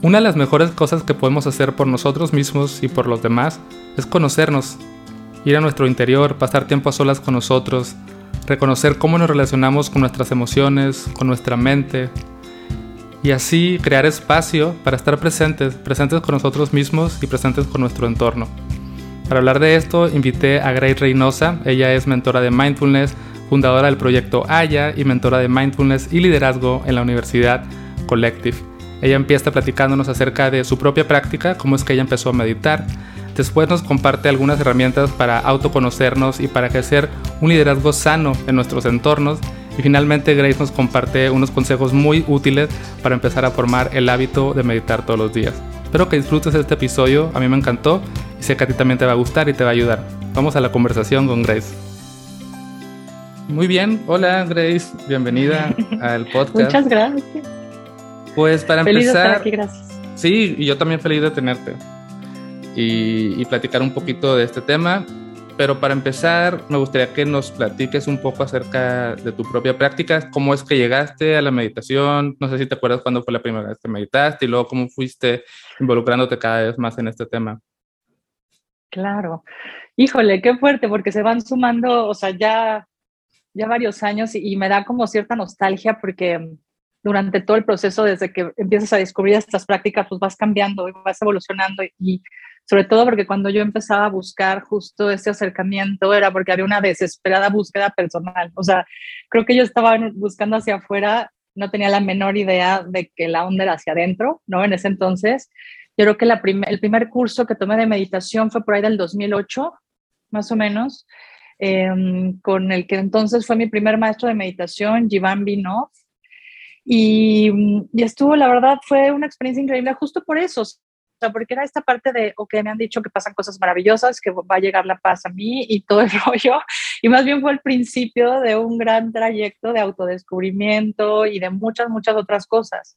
Una de las mejores cosas que podemos hacer por nosotros mismos y por los demás es conocernos, ir a nuestro interior, pasar tiempo a solas con nosotros, reconocer cómo nos relacionamos con nuestras emociones, con nuestra mente, y así crear espacio para estar presentes, presentes con nosotros mismos y presentes con nuestro entorno. Para hablar de esto, invité a Grace Reynosa. Ella es mentora de mindfulness, fundadora del proyecto Aya y mentora de mindfulness y liderazgo en la Universidad Collective. Ella empieza platicándonos acerca de su propia práctica, cómo es que ella empezó a meditar. Después nos comparte algunas herramientas para autoconocernos y para ejercer un liderazgo sano en nuestros entornos y finalmente Grace nos comparte unos consejos muy útiles para empezar a formar el hábito de meditar todos los días. Espero que disfrutes este episodio, a mí me encantó y sé que a ti también te va a gustar y te va a ayudar. Vamos a la conversación con Grace. Muy bien, hola Grace, bienvenida al podcast. Muchas gracias. Pues para feliz empezar... De estar aquí, gracias. Sí, y yo también feliz de tenerte y, y platicar un poquito de este tema. Pero para empezar, me gustaría que nos platiques un poco acerca de tu propia práctica, cómo es que llegaste a la meditación, no sé si te acuerdas cuándo fue la primera vez que meditaste y luego cómo fuiste involucrándote cada vez más en este tema. Claro, híjole, qué fuerte, porque se van sumando, o sea, ya, ya varios años y, y me da como cierta nostalgia porque durante todo el proceso, desde que empiezas a descubrir estas prácticas, pues vas cambiando y vas evolucionando y sobre todo porque cuando yo empezaba a buscar justo ese acercamiento era porque había una desesperada búsqueda personal. O sea, creo que yo estaba buscando hacia afuera, no tenía la menor idea de que la onda era hacia adentro, ¿no? En ese entonces, yo creo que la prim el primer curso que tomé de meditación fue por ahí del 2008, más o menos, eh, con el que entonces fue mi primer maestro de meditación, Jivan Binov. Y, y estuvo, la verdad, fue una experiencia increíble justo por eso, sea, porque era esta parte de, ok, me han dicho que pasan cosas maravillosas, que va a llegar la paz a mí y todo el rollo, y más bien fue el principio de un gran trayecto de autodescubrimiento y de muchas, muchas otras cosas.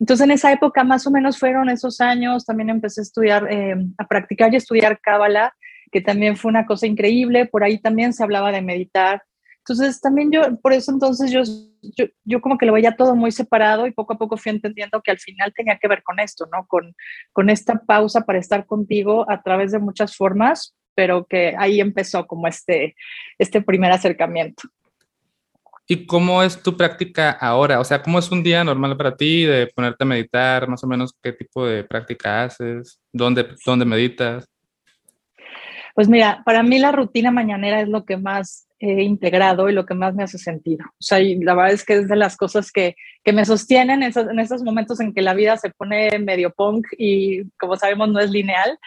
Entonces, en esa época, más o menos fueron esos años, también empecé a estudiar, eh, a practicar y estudiar Cábala, que también fue una cosa increíble, por ahí también se hablaba de meditar, entonces, también yo, por eso entonces yo, yo, yo, como que lo veía todo muy separado y poco a poco fui entendiendo que al final tenía que ver con esto, ¿no? Con, con esta pausa para estar contigo a través de muchas formas, pero que ahí empezó como este, este primer acercamiento. ¿Y cómo es tu práctica ahora? O sea, ¿cómo es un día normal para ti de ponerte a meditar? Más o menos, ¿qué tipo de práctica haces? ¿Dónde, dónde meditas? Pues mira, para mí la rutina mañanera es lo que más he integrado y lo que más me hace sentido. O sea, la verdad es que es de las cosas que, que me sostienen en esos, en esos momentos en que la vida se pone medio punk y como sabemos no es lineal.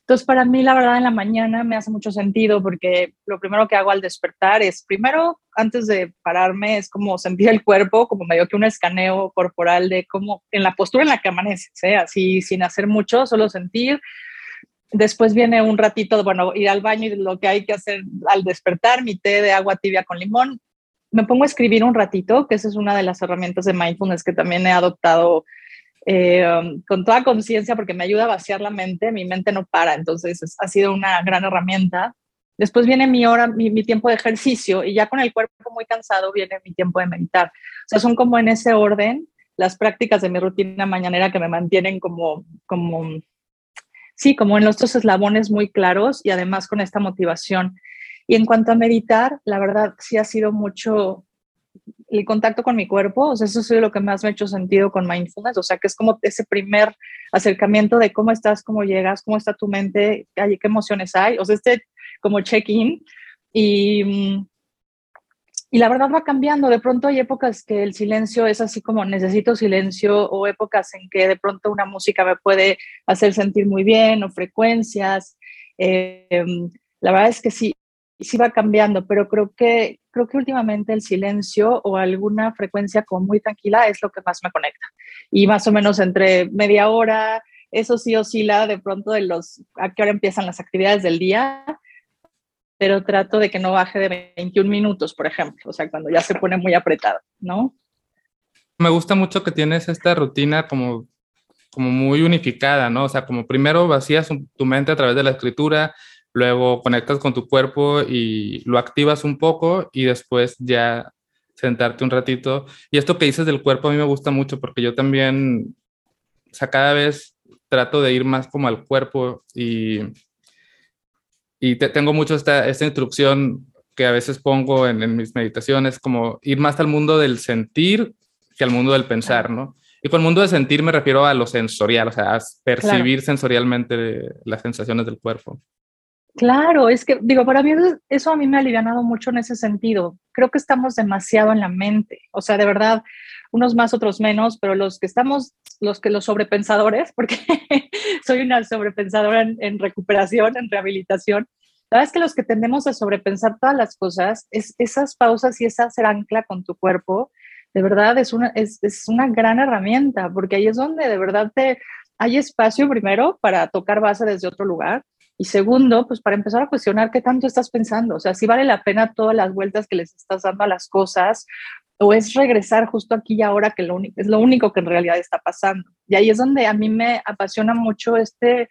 Entonces, para mí, la verdad, en la mañana me hace mucho sentido porque lo primero que hago al despertar es, primero, antes de pararme, es como sentir el cuerpo, como medio que un escaneo corporal de cómo, en la postura en la que amaneces, ¿eh? así sin hacer mucho, solo sentir, Después viene un ratito, bueno, ir al baño y lo que hay que hacer al despertar, mi té de agua tibia con limón. Me pongo a escribir un ratito, que esa es una de las herramientas de mindfulness que también he adoptado eh, con toda conciencia porque me ayuda a vaciar la mente, mi mente no para, entonces es, ha sido una gran herramienta. Después viene mi hora, mi, mi, tiempo de ejercicio y ya con el cuerpo muy cansado viene mi tiempo de meditar. O sea, son como en ese orden las prácticas de mi rutina mañanera que me mantienen como, como sí, como en los dos eslabones muy claros y además con esta motivación. Y en cuanto a meditar, la verdad sí ha sido mucho el contacto con mi cuerpo, o sea, eso es lo que más me ha hecho sentido con mindfulness, o sea, que es como ese primer acercamiento de cómo estás, cómo llegas, cómo está tu mente, qué emociones hay, o sea, este como check-in y, y la verdad va cambiando. De pronto hay épocas que el silencio es así como necesito silencio o épocas en que de pronto una música me puede hacer sentir muy bien o frecuencias. Eh, la verdad es que sí, sí va cambiando, pero creo que, creo que últimamente el silencio o alguna frecuencia como muy tranquila es lo que más me conecta. Y más o menos entre media hora, eso sí oscila de pronto de los, a qué hora empiezan las actividades del día pero trato de que no baje de 21 minutos, por ejemplo, o sea, cuando ya se pone muy apretado, ¿no? Me gusta mucho que tienes esta rutina como, como muy unificada, ¿no? O sea, como primero vacías tu mente a través de la escritura, luego conectas con tu cuerpo y lo activas un poco y después ya sentarte un ratito. Y esto que dices del cuerpo a mí me gusta mucho porque yo también o sea, cada vez trato de ir más como al cuerpo y, y tengo mucho esta, esta instrucción que a veces pongo en, en, mis meditaciones, como ir más al mundo del sentir que al mundo del pensar, ¿no? Y con el mundo de sentir me refiero a lo sensorial, o sea, a percibir sensorialmente las sensaciones del cuerpo. Claro, es que, digo, para mí eso a mí me ha alivianado mucho en ese sentido. Creo que estamos demasiado en la mente, o sea, de verdad, unos más, otros menos, pero los que estamos, los que los sobrepensadores, porque soy una sobrepensadora en, en, recuperación, en rehabilitación, la verdad es que los que tendemos a sobrepensar todas las cosas, es esas pausas y esa hacer ancla con tu cuerpo, de verdad es una, es, es una gran herramienta, porque ahí es donde de verdad te, hay espacio primero para tocar base desde otro lugar y segundo, pues para empezar a cuestionar qué tanto estás pensando, o sea, si vale la pena todas las vueltas que les estás dando a las cosas o es regresar justo aquí y ahora que es lo único que en realidad está pasando. Y ahí es donde a mí me apasiona mucho este,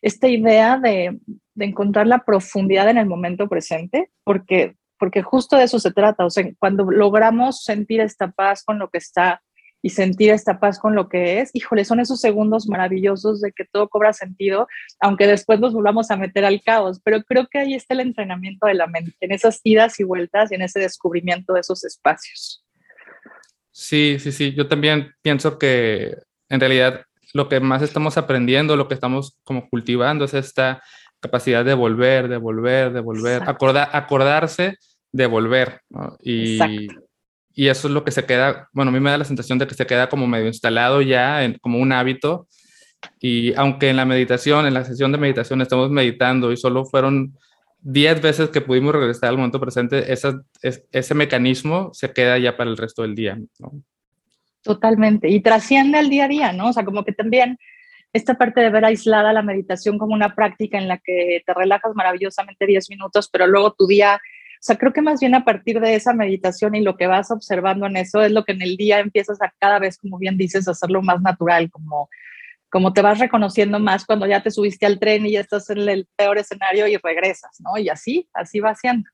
esta idea de, de encontrar la profundidad en el momento presente, porque porque justo de eso se trata, o sea, cuando logramos sentir esta paz con lo que está y sentir esta paz con lo que es, híjole, son esos segundos maravillosos de que todo cobra sentido, aunque después nos volvamos a meter al caos, pero creo que ahí está el entrenamiento de la mente, en esas idas y vueltas y en ese descubrimiento de esos espacios. Sí, sí, sí, yo también pienso que en realidad lo que más estamos aprendiendo, lo que estamos como cultivando es esta capacidad de volver, de volver, de volver, acordar, acordarse de volver. Y, y, eso es lo que se queda, bueno, a mí me da la sensación de que se queda como medio instalado ya, en, como un hábito. Y aunque en la meditación, en la sesión de meditación estamos meditando y solo fueron 10 veces que pudimos regresar al momento presente, ese mecanismo se queda ya para el resto del día. Totalmente. Y trasciende el día a día, ¿no? O sea, como que también esta parte de ver aislada la meditación como una práctica en la que te relajas maravillosamente 10 minutos, pero luego tu día o sea, creo que más bien a partir de esa meditación y lo que vas observando en eso es lo que en el día empiezas a cada vez, como bien dices, hacerlo más natural, como, como te vas reconociendo más cuando ya te subiste al tren y ya estás en el peor escenario y regresas, ¿no? Y así, así va siendo.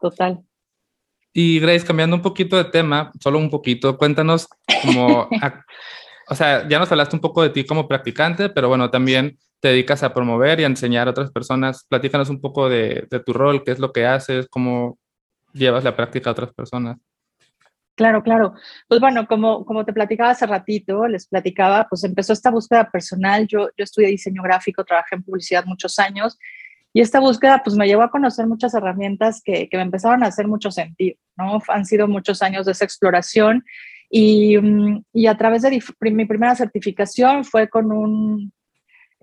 Total. Y Grace, cambiando un poquito de tema, solo un poquito, cuéntanos como, o sea, ya nos hablaste un poco de ti como practicante, pero bueno, también te dedicas a promover y a enseñar a otras personas. Platícanos un poco de, tu rol, qué es lo que haces, cómo llevas la práctica a otras personas. Claro, claro. Pues bueno, como, como te platicaba hace ratito, les platicaba, pues empezó esta búsqueda personal. Yo, yo estudié diseño gráfico, trabajé en publicidad muchos años y esta búsqueda pues me llevó a conocer muchas herramientas que, que me empezaron a hacer mucho sentido, ¿no? Han sido muchos años de esa exploración y, mm, y a través de mi primera certificación fue con un,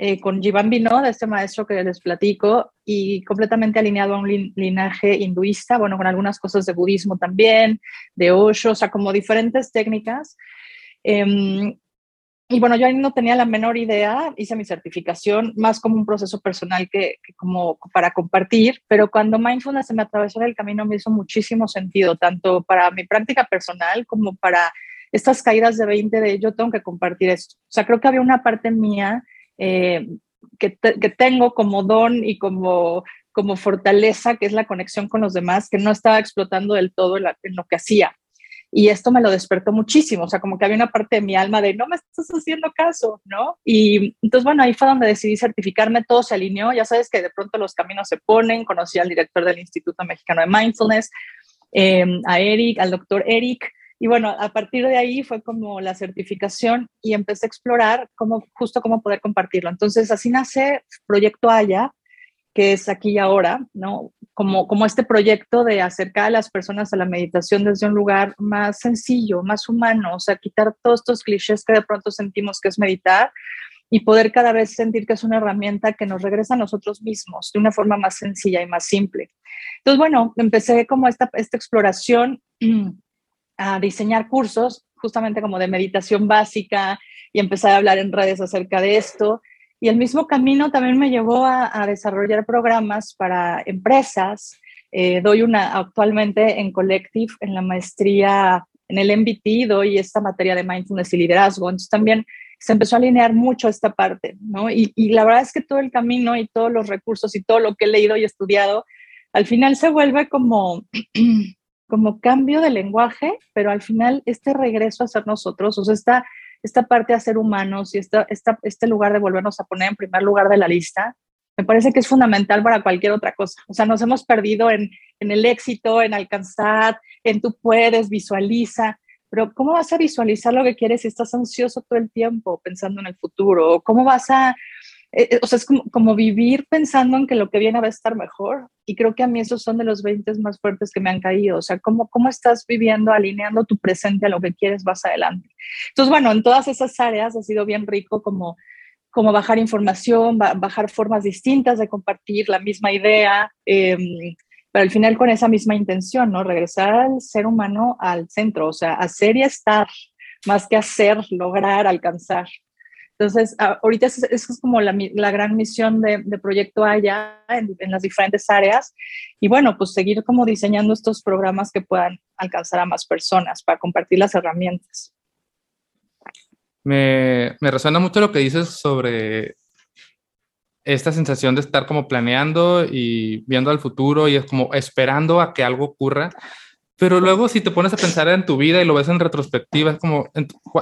eh, con Jivan Vino, de este maestro que les platico, y completamente alineado a un linaje hinduista, bueno, con algunas cosas de budismo también, de Osho, o sea, como diferentes técnicas. Em, y bueno, yo ahí no tenía la menor idea, hice mi certificación más como un proceso personal que, como para compartir, pero cuando mindfulness se me atravesó el camino me hizo muchísimo sentido, tanto para mi práctica personal como para estas caídas de 20 de yo tengo que compartir esto. O sea, creo que había una parte mía eh, que, que, tengo como don y como, como fortaleza, que es la conexión con los demás, que no estaba explotando del todo en, lo que hacía. Y esto me lo despertó muchísimo, o sea, como que había una parte de mi alma de no me estás haciendo caso, ¿no? Y entonces, bueno, ahí fue donde decidí certificarme, todo se alineó, ya sabes que de pronto los caminos se ponen, conocí al director del Instituto Mexicano de Mindfulness, eh, a Eric, al doctor Eric, y bueno, a partir de ahí fue como la certificación y empecé a explorar cómo, justo cómo poder compartirlo. Entonces, así nace Proyecto Haya, que es aquí y ahora, ¿no? Como, como este proyecto de acercar a las personas a la meditación desde un lugar más sencillo, más humano, o sea, quitar todos estos clichés que de pronto sentimos que es meditar y poder cada vez sentir que es una herramienta que nos regresa a nosotros mismos de una forma más sencilla y más simple. Entonces, bueno, empecé como esta, esta exploración a diseñar cursos justamente como de meditación básica y empezar a hablar en redes acerca de esto. Y el mismo camino también me llevó a, desarrollar programas para empresas. Eh, doy una actualmente en Collective, en la maestría en el MBT, doy esta materia de mindfulness y liderazgo. Entonces también se empezó a alinear mucho esta parte, ¿no? Y, y la verdad es que todo el camino y todos los recursos y todo lo que he leído y estudiado, al final se vuelve como como cambio de lenguaje, pero al final este regreso a ser nosotros, o sea, esta, esta parte de ser humanos y esta, esta, este lugar de volvernos a poner en primer lugar de la lista, me parece que es fundamental para cualquier otra cosa. O sea, nos hemos perdido en, en el éxito, en alcanzar, en tú puedes, visualiza, pero ¿cómo vas a visualizar lo que quieres si estás ansioso todo el tiempo pensando en el futuro? ¿Cómo vas a eh, eh, o sea, es como, vivir pensando en que lo que viene va a estar mejor. Y creo que a mí esos son de los 20 más fuertes que me han caído. O sea, cómo, cómo estás viviendo, alineando tu presente a lo que quieres más adelante. Entonces, bueno, en todas esas áreas ha sido bien rico como, como bajar información, bajar formas distintas de compartir la misma idea, em, pero al final con esa misma intención, ¿no? Regresar al ser humano al centro, o sea, hacer y estar, más que hacer, lograr, alcanzar. Entonces, ahorita esa es, como la, gran misión de, Proyecto Haya en, las diferentes áreas. Y bueno, pues seguir como diseñando estos programas que puedan alcanzar a más personas para compartir las herramientas. Me, me resuena mucho lo que dices sobre esta sensación de estar como planeando y viendo al futuro y es como esperando a que algo ocurra. Pero luego si te pones a pensar en tu vida y lo ves en retrospectiva, es como,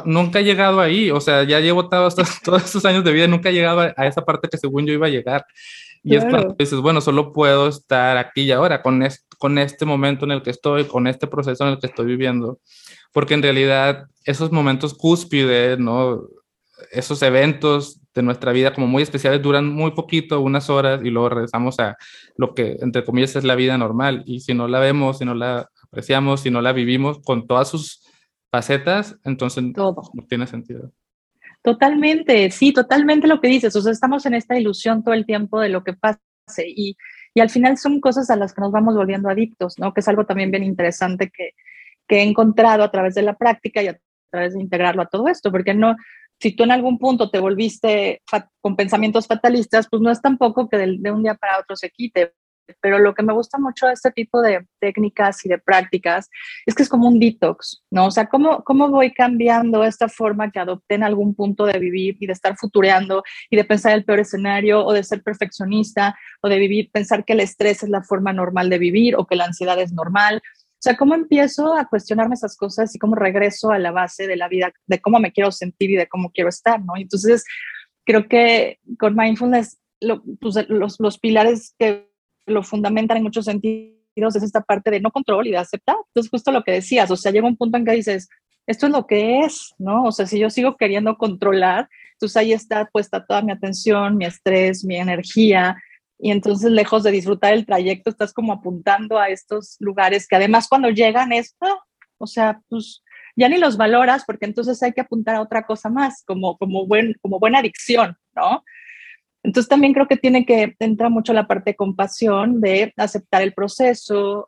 nunca he llegado ahí, o sea, ya llevo todos todos estos años de vida nunca he llegado a, esa parte que según yo iba a llegar. Y es cuando dices, bueno, solo puedo estar aquí y ahora, con, con este momento en el que estoy, con este proceso en el que estoy viviendo. Porque en realidad esos momentos cúspides, ¿no? Esos eventos de nuestra vida como muy especiales duran muy poquito, unas horas, y luego regresamos a lo que, entre comillas, es la vida normal. Y si no la vemos, si no la apreciamos, si no la vivimos con todas sus facetas, entonces Todo. no tiene sentido. Totalmente, sí, totalmente lo que dices. O sea, estamos en esta ilusión todo el tiempo de lo que pase y, y al final son cosas a las que nos vamos volviendo adictos, ¿no? Que es algo también bien interesante que, que he encontrado a través de la práctica y a través de integrarlo a todo esto, porque no, si tú en algún punto te volviste con pensamientos fatalistas, pues no es tampoco que de, un día para otro se quite, pero lo que me gusta mucho de este tipo de técnicas y de prácticas es que es como un detox, ¿no? O sea, ¿cómo, cómo voy cambiando esta forma que adopté en algún punto de vivir y de estar futureando y de pensar el peor escenario o de ser perfeccionista o de vivir, pensar que el estrés es la forma normal de vivir o que la ansiedad es normal? O sea, ¿cómo empiezo a cuestionarme esas cosas y cómo regreso a la base de la vida, de cómo me quiero sentir y de cómo quiero estar, ¿no? Entonces, creo que con mindfulness, pues, los, los pilares que lo fundamentan en muchos sentidos es esta parte de no control y de aceptar. Entonces, justo lo que decías, o sea, llega un punto en que dices, esto es lo que es, ¿no? O sea, si yo sigo queriendo controlar, entonces ahí está puesta toda mi atención, mi estrés, mi energía, y entonces lejos de disfrutar el trayecto, estás como apuntando a estos lugares que además cuando llegan es, ah, o sea, pues ya ni los valoras porque entonces hay que apuntar a otra cosa más, como, como, buen, como buena adicción, ¿no? Entonces también creo que tiene que entrar mucho la parte de compasión, de aceptar el proceso,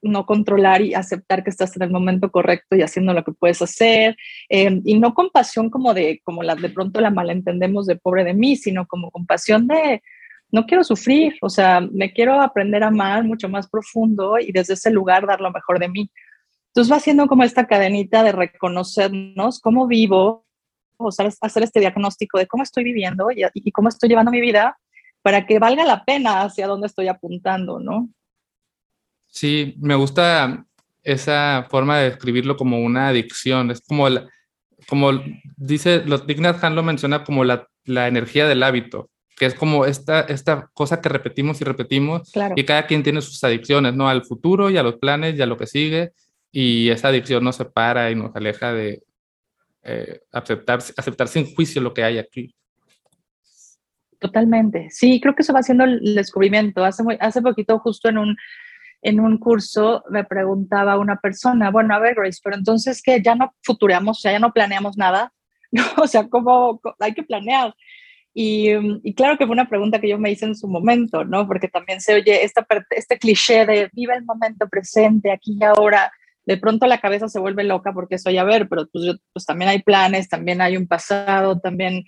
no controlar y aceptar que estás en el momento correcto y haciendo lo que puedes hacer, em, y no compasión como de, como la, de pronto la malentendemos de pobre de mí, sino como compasión de, no quiero sufrir, o sea, me quiero aprender a amar mucho más profundo y desde ese lugar dar lo mejor de mí. Entonces va haciendo como esta cadenita de reconocernos cómo vivo, o hacer este diagnóstico de cómo estoy viviendo y, cómo estoy llevando mi vida para que valga la pena hacia dónde estoy apuntando, ¿no? Sí, me gusta esa forma de describirlo como una adicción. Es como, como dice, los Dignat Han lo menciona como la, la, energía del hábito, que es como esta, esta cosa que repetimos y repetimos. Y cada quien tiene sus adicciones, ¿no? Al futuro y a los planes y a lo que sigue. Y esa adicción nos separa y nos aleja de, eh, aceptar, aceptar sin juicio lo que hay aquí. Totalmente. Sí, creo que eso va haciendo el descubrimiento. Hace, hace poquito, justo en un, en un curso, me preguntaba una persona, bueno, a ver, Grace, pero entonces que ya no futuramos, o sea, ya no planeamos nada. o sea, ¿cómo hay que planear? Y, y, claro que fue una pregunta que yo me hice en su momento, ¿no? Porque también se oye esta, este cliché de vive el momento presente, aquí y ahora de pronto la cabeza se vuelve loca porque soy a ver, pero pues, pues también hay planes, también hay un pasado, también...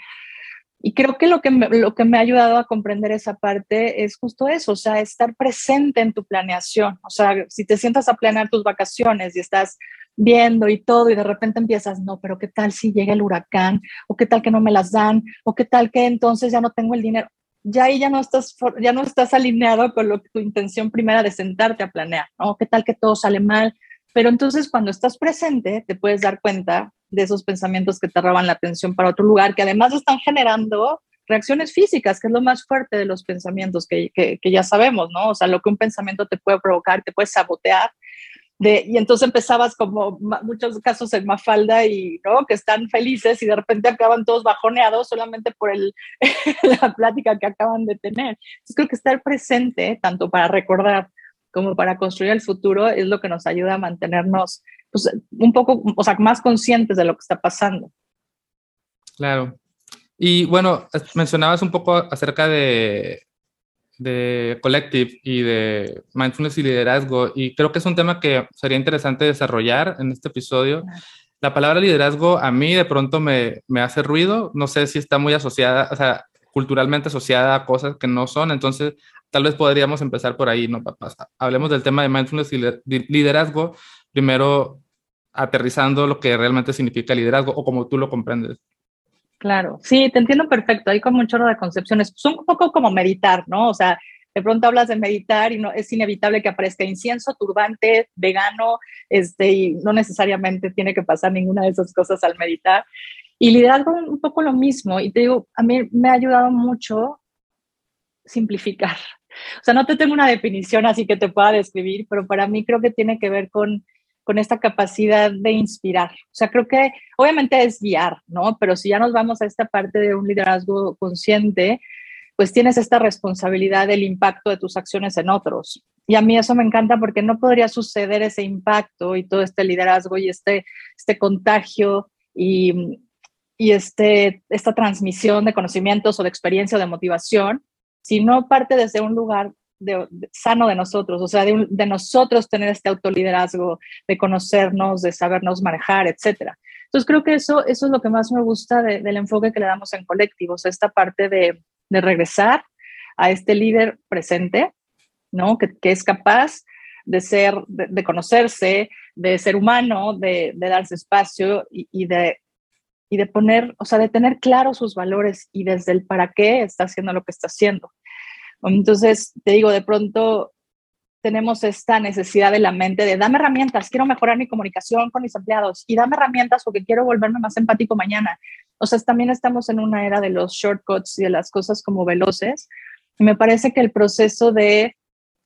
Y creo que lo que, me, lo que me ha ayudado a comprender esa parte es justo eso, o sea, estar presente en tu planeación. O sea, si te sientas a planear tus vacaciones y estás viendo y todo y de repente empiezas, no, pero ¿qué tal si llega el huracán? ¿O qué tal que no me las dan? ¿O qué tal que entonces ya no tengo el dinero? Ya ahí ya no estás, ya no estás alineado con lo, tu intención primera de sentarte a planear, ¿no? ¿Qué tal que todo sale mal? Pero entonces cuando estás presente te puedes dar cuenta de esos pensamientos que te roban la atención para otro lugar, que además están generando reacciones físicas, que es lo más fuerte de los pensamientos que, que, que, ya sabemos, ¿no? O sea, lo que un pensamiento te puede provocar, te puede sabotear. De, y entonces empezabas como muchos casos en Mafalda y, ¿no? Que están felices y de repente acaban todos bajoneados solamente por el, la plática que acaban de tener. Entonces creo que estar presente, tanto para recordar como para construir el futuro, es lo que nos ayuda a mantenernos pues, un poco, o sea, más conscientes de lo que está pasando. Claro, y bueno, mencionabas un poco acerca de, de Collective y de mindfulness y liderazgo, y creo que es un tema que sería interesante desarrollar en este episodio. La palabra liderazgo a mí de pronto me, me hace ruido, no sé si está muy asociada, o sea, culturalmente asociada a cosas que no son, entonces tal vez podríamos empezar por ahí, ¿no? Hablemos del tema de mindfulness y liderazgo, primero aterrizando lo que realmente significa liderazgo o como tú lo comprendes. Claro, sí, te entiendo perfecto. Hay como un chorro de concepciones. Son un poco como meditar, ¿no? O sea, de pronto hablas de meditar y no es inevitable que aparezca incienso, turbante, vegano, este, y no necesariamente tiene que pasar ninguna de esas cosas al meditar. Y liderazgo un poco lo mismo. Y te digo, a mí me ha ayudado mucho simplificar. O sea, no te tengo una definición así que te pueda describir, pero para mí creo que tiene que ver con con esta capacidad de inspirar. O sea, creo que obviamente es guiar, ¿no? Pero si ya nos vamos a esta parte de un liderazgo consciente, pues tienes esta responsabilidad del impacto de tus acciones en otros. Y a mí eso me encanta porque no podría suceder ese impacto y todo este liderazgo y este, este contagio y, y este, esta transmisión de conocimientos o de experiencia o de motivación si no parte desde un lugar de, sano de nosotros, o sea, de, nosotros tener este autoliderazgo, de conocernos, de sabernos manejar, etcétera. Entonces creo que eso, eso es lo que más me gusta del enfoque que le damos en colectivos, esta parte de, regresar a este líder presente, ¿no? Que, es capaz de ser, de, conocerse, de ser humano, de, darse espacio y, de, y de poner, o sea, de tener claros sus valores y desde el para qué está haciendo lo que está haciendo. Entonces, te digo, de pronto tenemos esta necesidad de la mente de dame herramientas, quiero mejorar mi comunicación con mis empleados y dame herramientas porque quiero volverme más empático mañana. O sea, también estamos en una era de los shortcuts y de las cosas como veloces. Y me parece que el proceso de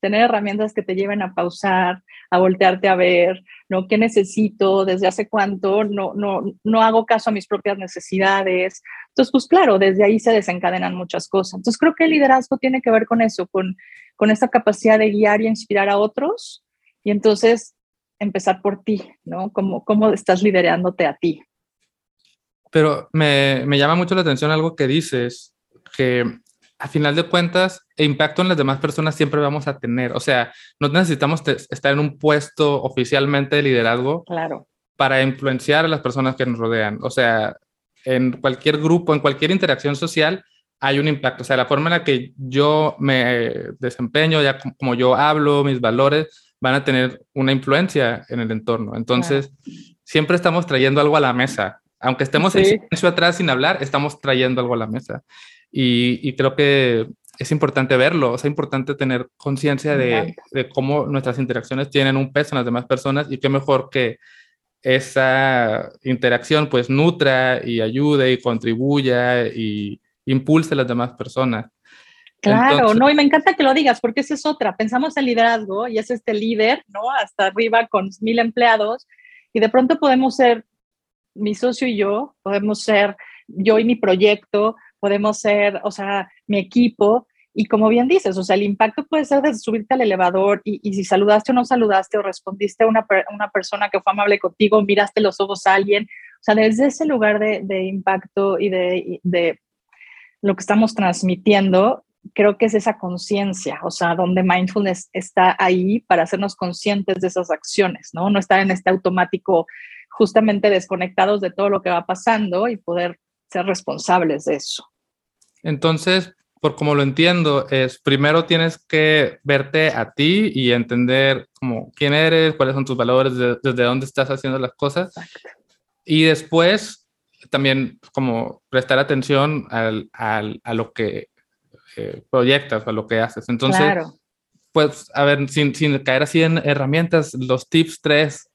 tener herramientas que te lleven a pausar, a voltearte a ver, ¿no? ¿Qué necesito? ¿Desde hace cuánto? No, no, no hago caso a mis propias necesidades. Entonces, pues claro, desde ahí se desencadenan muchas cosas. Entonces, creo que el liderazgo tiene que ver con eso, con, con esta capacidad de guiar y inspirar a otros y entonces empezar por ti, ¿no? ¿Cómo, cómo estás liderándote a ti? Pero me, me llama mucho la atención algo que dices, que a final de cuentas, el impacto en las demás personas siempre vamos a tener. O sea, no necesitamos estar en un puesto oficialmente de liderazgo claro. para influenciar a las personas que nos rodean. O sea, en cualquier grupo, en cualquier interacción social, hay un impacto. O sea, la forma en la que yo me desempeño, ya como yo hablo, mis valores, van a tener una influencia en el entorno. Entonces, siempre estamos trayendo algo a la mesa. Aunque estemos en silencio atrás sin hablar, estamos trayendo algo a la mesa. Y, creo que es importante verlo, es importante tener conciencia de, de, cómo nuestras interacciones tienen un peso en las demás personas y qué mejor que esa interacción pues nutra y ayude y contribuya y impulse a las demás personas. Claro, no, y me encanta que lo digas, porque esa es otra. Pensamos en liderazgo y es este líder, ¿no? Hasta arriba con mil empleados, y de pronto podemos ser mi socio y yo, podemos ser yo y mi proyecto, podemos ser, o sea, mi equipo. Y como bien dices, o sea, el impacto puede ser desde subirte al elevador y, y si saludaste o no saludaste o respondiste a una, una, persona que fue amable contigo, miraste los ojos a alguien. O sea, desde ese lugar de, de impacto y de, de lo que estamos transmitiendo, creo que es esa conciencia, o sea, donde mindfulness está ahí para hacernos conscientes de esas acciones, ¿no? No estar en este automático justamente desconectados de todo lo que va pasando y poder ser responsables de eso. Entonces, por como lo entiendo, es primero tienes que verte a ti y entender como quién eres, cuáles son tus valores, desde dónde estás haciendo las cosas. Y después también como prestar atención al, al, a lo que eh, proyectas, a lo que haces. Entonces, pues, a ver, sin, sin caer así en herramientas, los tips tres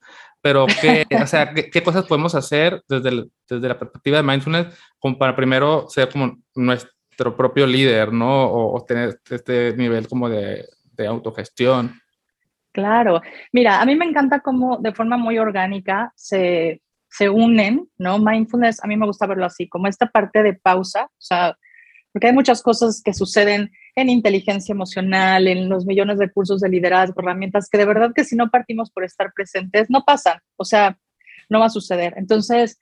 pero ¿qué, o sea, ¿qué, cosas podemos hacer desde, desde la perspectiva de mindfulness como para primero ser como nuestro propio líder, ¿no? O, tener este nivel como de, de autogestión. Claro, mira, a mí me encanta cómo de forma muy orgánica se, se unen, ¿no? Mindfulness, a mí me gusta verlo así, como esta parte de pausa, o sea, porque hay muchas cosas que suceden en inteligencia emocional, en los millones de cursos de liderazgo, herramientas que de verdad que si no partimos por estar presentes, no pasan, o sea, no va a suceder. Entonces,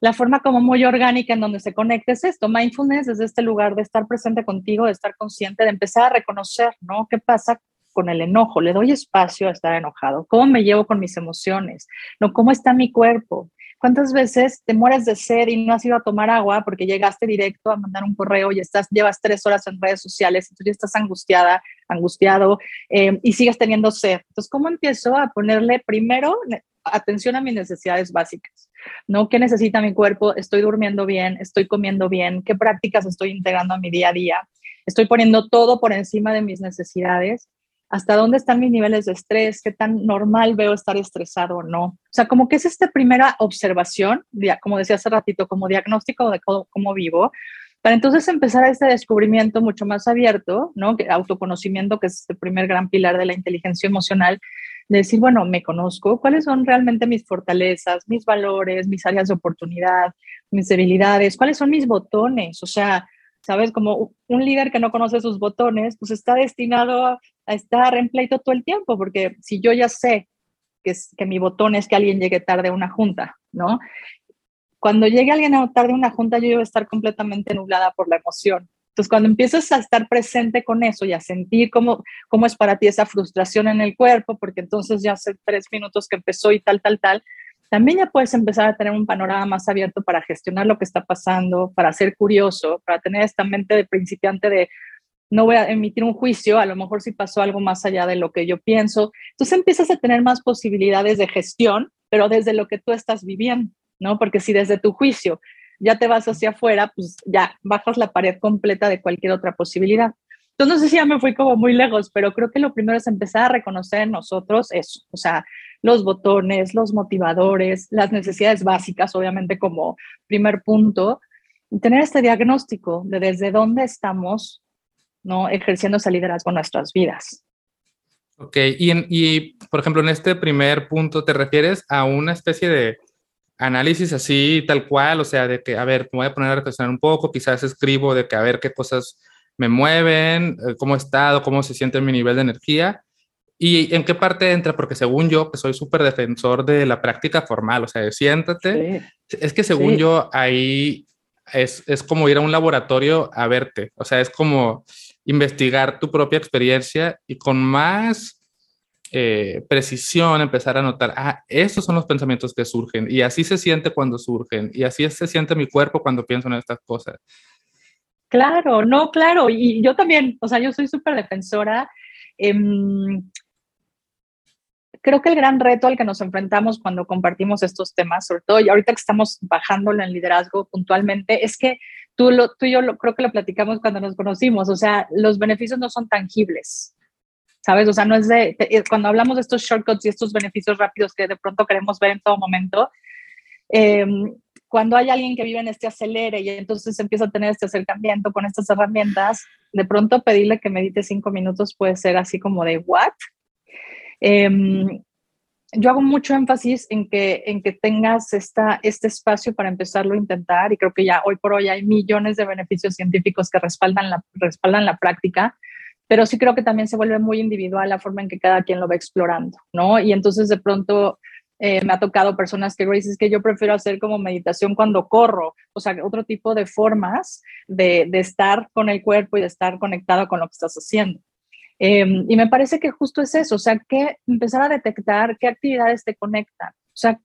la forma como muy orgánica en donde se conecta es esto, mindfulness es este lugar de estar presente contigo, de estar consciente, de empezar a reconocer, ¿no? ¿Qué pasa con el enojo? ¿Le doy espacio a estar enojado? ¿Cómo me llevo con mis emociones? ¿No? ¿Cómo está mi cuerpo? ¿Cuántas veces te mueres de sed y no has ido a tomar agua porque llegaste directo a mandar un correo y estás, llevas tres horas en redes sociales, entonces ya estás angustiada, angustiado eh, y sigues teniendo sed? Entonces, ¿cómo empiezo a ponerle primero atención a mis necesidades básicas? ¿No? ¿Qué necesita mi cuerpo? ¿Estoy durmiendo bien? ¿Estoy comiendo bien? ¿Qué prácticas estoy integrando a mi día a día? ¿Estoy poniendo todo por encima de mis necesidades? Hasta dónde están mis niveles de estrés, qué tan normal veo estar estresado o no. O sea, como que es esta primera observación, como decía hace ratito, como diagnóstico de cómo, vivo, para entonces empezar a este descubrimiento mucho más abierto, ¿no? Autoconocimiento, que es el primer gran pilar de la inteligencia emocional, de decir, bueno, me conozco, cuáles son realmente mis fortalezas, mis valores, mis áreas de oportunidad, mis debilidades, cuáles son mis botones, o sea, ¿sabes? Como un líder que no conoce sus botones, pues está destinado a estar en pleito todo el tiempo, porque si yo ya sé que, es, que mi botón es que alguien llegue tarde a una junta, ¿no? Cuando llegue alguien tarde a una junta, yo voy a estar completamente nublada por la emoción. Entonces, cuando empiezas a estar presente con eso y a sentir cómo, cómo es para ti esa frustración en el cuerpo, porque entonces ya hace tres minutos que empezó y tal, tal, tal, también ya puedes empezar a tener un panorama más abierto para gestionar lo que está pasando, para ser curioso, para tener esta mente de principiante de no voy a emitir un juicio, a lo mejor si pasó algo más allá de lo que yo pienso. Entonces empiezas a tener más posibilidades de gestión, pero desde lo que tú estás viviendo, ¿no? Porque si desde tu juicio ya te vas hacia afuera, pues ya bajas la pared completa de cualquier otra posibilidad. Entonces, no sé si ya me fui como muy lejos, pero creo que lo primero es empezar a reconocer en nosotros eso, o sea, los botones, los motivadores, las necesidades básicas, obviamente como primer punto, y tener este diagnóstico de desde dónde estamos ¿no? ejerciendo ese liderazgo en nuestras vidas. Ok, y, y por ejemplo, en este primer punto, ¿te refieres a una especie de análisis así, tal cual? O sea, de que, a ver, me voy a poner a reflexionar un poco, quizás escribo de que a ver qué cosas me mueven, eh, cómo he estado, cómo se siente mi nivel de energía. ¿Y en qué parte entra? Porque según yo, que soy súper defensor de la práctica formal, o sea, siéntate, es que según yo ahí es, es, como ir a un laboratorio a verte, o sea, es como investigar tu propia experiencia y con más eh, precisión empezar a notar, ah, esos son los pensamientos que surgen y así se siente cuando surgen y así se siente mi cuerpo cuando pienso en estas cosas. Claro, no, claro, y yo también, o sea, yo soy súper defensora. Eh, creo que el gran reto al que nos enfrentamos cuando compartimos estos temas, sobre todo y ahorita que estamos bajándolo en liderazgo puntualmente, es que tú, lo, tú y yo lo, creo que lo platicamos cuando nos conocimos, o sea, los beneficios no son tangibles, ¿sabes? O sea, no es de, eh, cuando hablamos de estos shortcuts y estos beneficios rápidos que de pronto queremos ver en todo momento, em, cuando hay alguien que vive en este acelere y entonces empieza a tener este acercamiento con estas herramientas, de pronto pedirle que medite cinco minutos puede ser así como de, ¿what? Em, yo hago mucho énfasis en que, en que tengas esta, este espacio para empezarlo a intentar y creo que ya hoy por hoy hay millones de beneficios científicos que respaldan la, respaldan la práctica, pero sí creo que también se vuelve muy individual la forma en que cada quien lo va explorando, ¿no? Y entonces de pronto eh, me ha tocado personas que dicen que yo prefiero hacer como meditación cuando corro, o sea, otro tipo de formas de, de estar con el cuerpo y de estar conectado con lo que estás haciendo. Em, y me parece que justo es eso, o sea, que empezar a detectar qué actividades te conectan, o sea,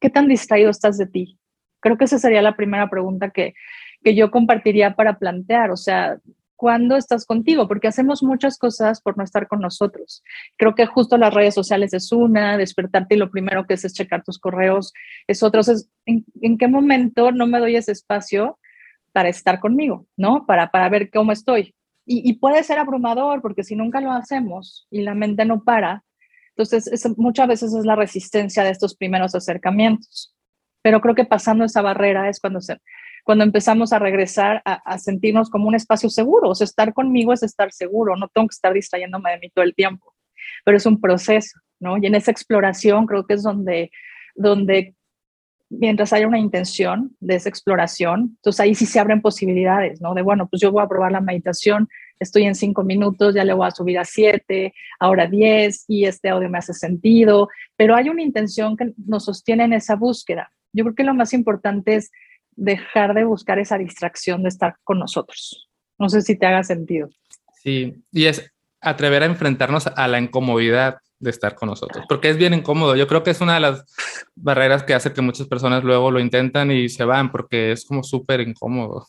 qué tan distraído estás de ti. Creo que esa sería la primera pregunta que, que yo compartiría para plantear, o sea, ¿cuándo estás contigo? Porque hacemos muchas cosas por no estar con nosotros. Creo que justo las redes sociales es una, despertarte y lo primero que es es checar tus correos es otro. ¿en, ¿en, qué momento no me doy ese espacio para estar conmigo, ¿no? Para, para ver cómo estoy. Y, puede ser abrumador porque si nunca lo hacemos y la mente no para, Entonces, muchas veces es la resistencia de estos primeros acercamientos. Pero creo que pasando esa barrera es cuando, se, cuando empezamos a regresar a, sentirnos como un espacio seguro. O sea, estar conmigo es estar seguro, no tengo que estar distrayéndome de mí todo el tiempo. Pero es un proceso, ¿no? Y en esa exploración creo que es donde, donde mientras haya una intención de esa exploración, entonces ahí sí se abren posibilidades, ¿no? De, bueno, pues yo voy a probar la meditación, estoy en cinco minutos, ya le voy a subir a siete, ahora diez, y este audio me hace sentido, pero hay una intención que nos sostiene en esa búsqueda. Yo creo que lo más importante es dejar de buscar esa distracción de estar con nosotros. No sé si te haga sentido. Sí, y es atrever a enfrentarnos a la incomodidad de estar con nosotros, porque es bien incómodo. Yo creo que es una de las barreras que hace que muchas personas luego lo intentan y se van, porque es como súper incómodo.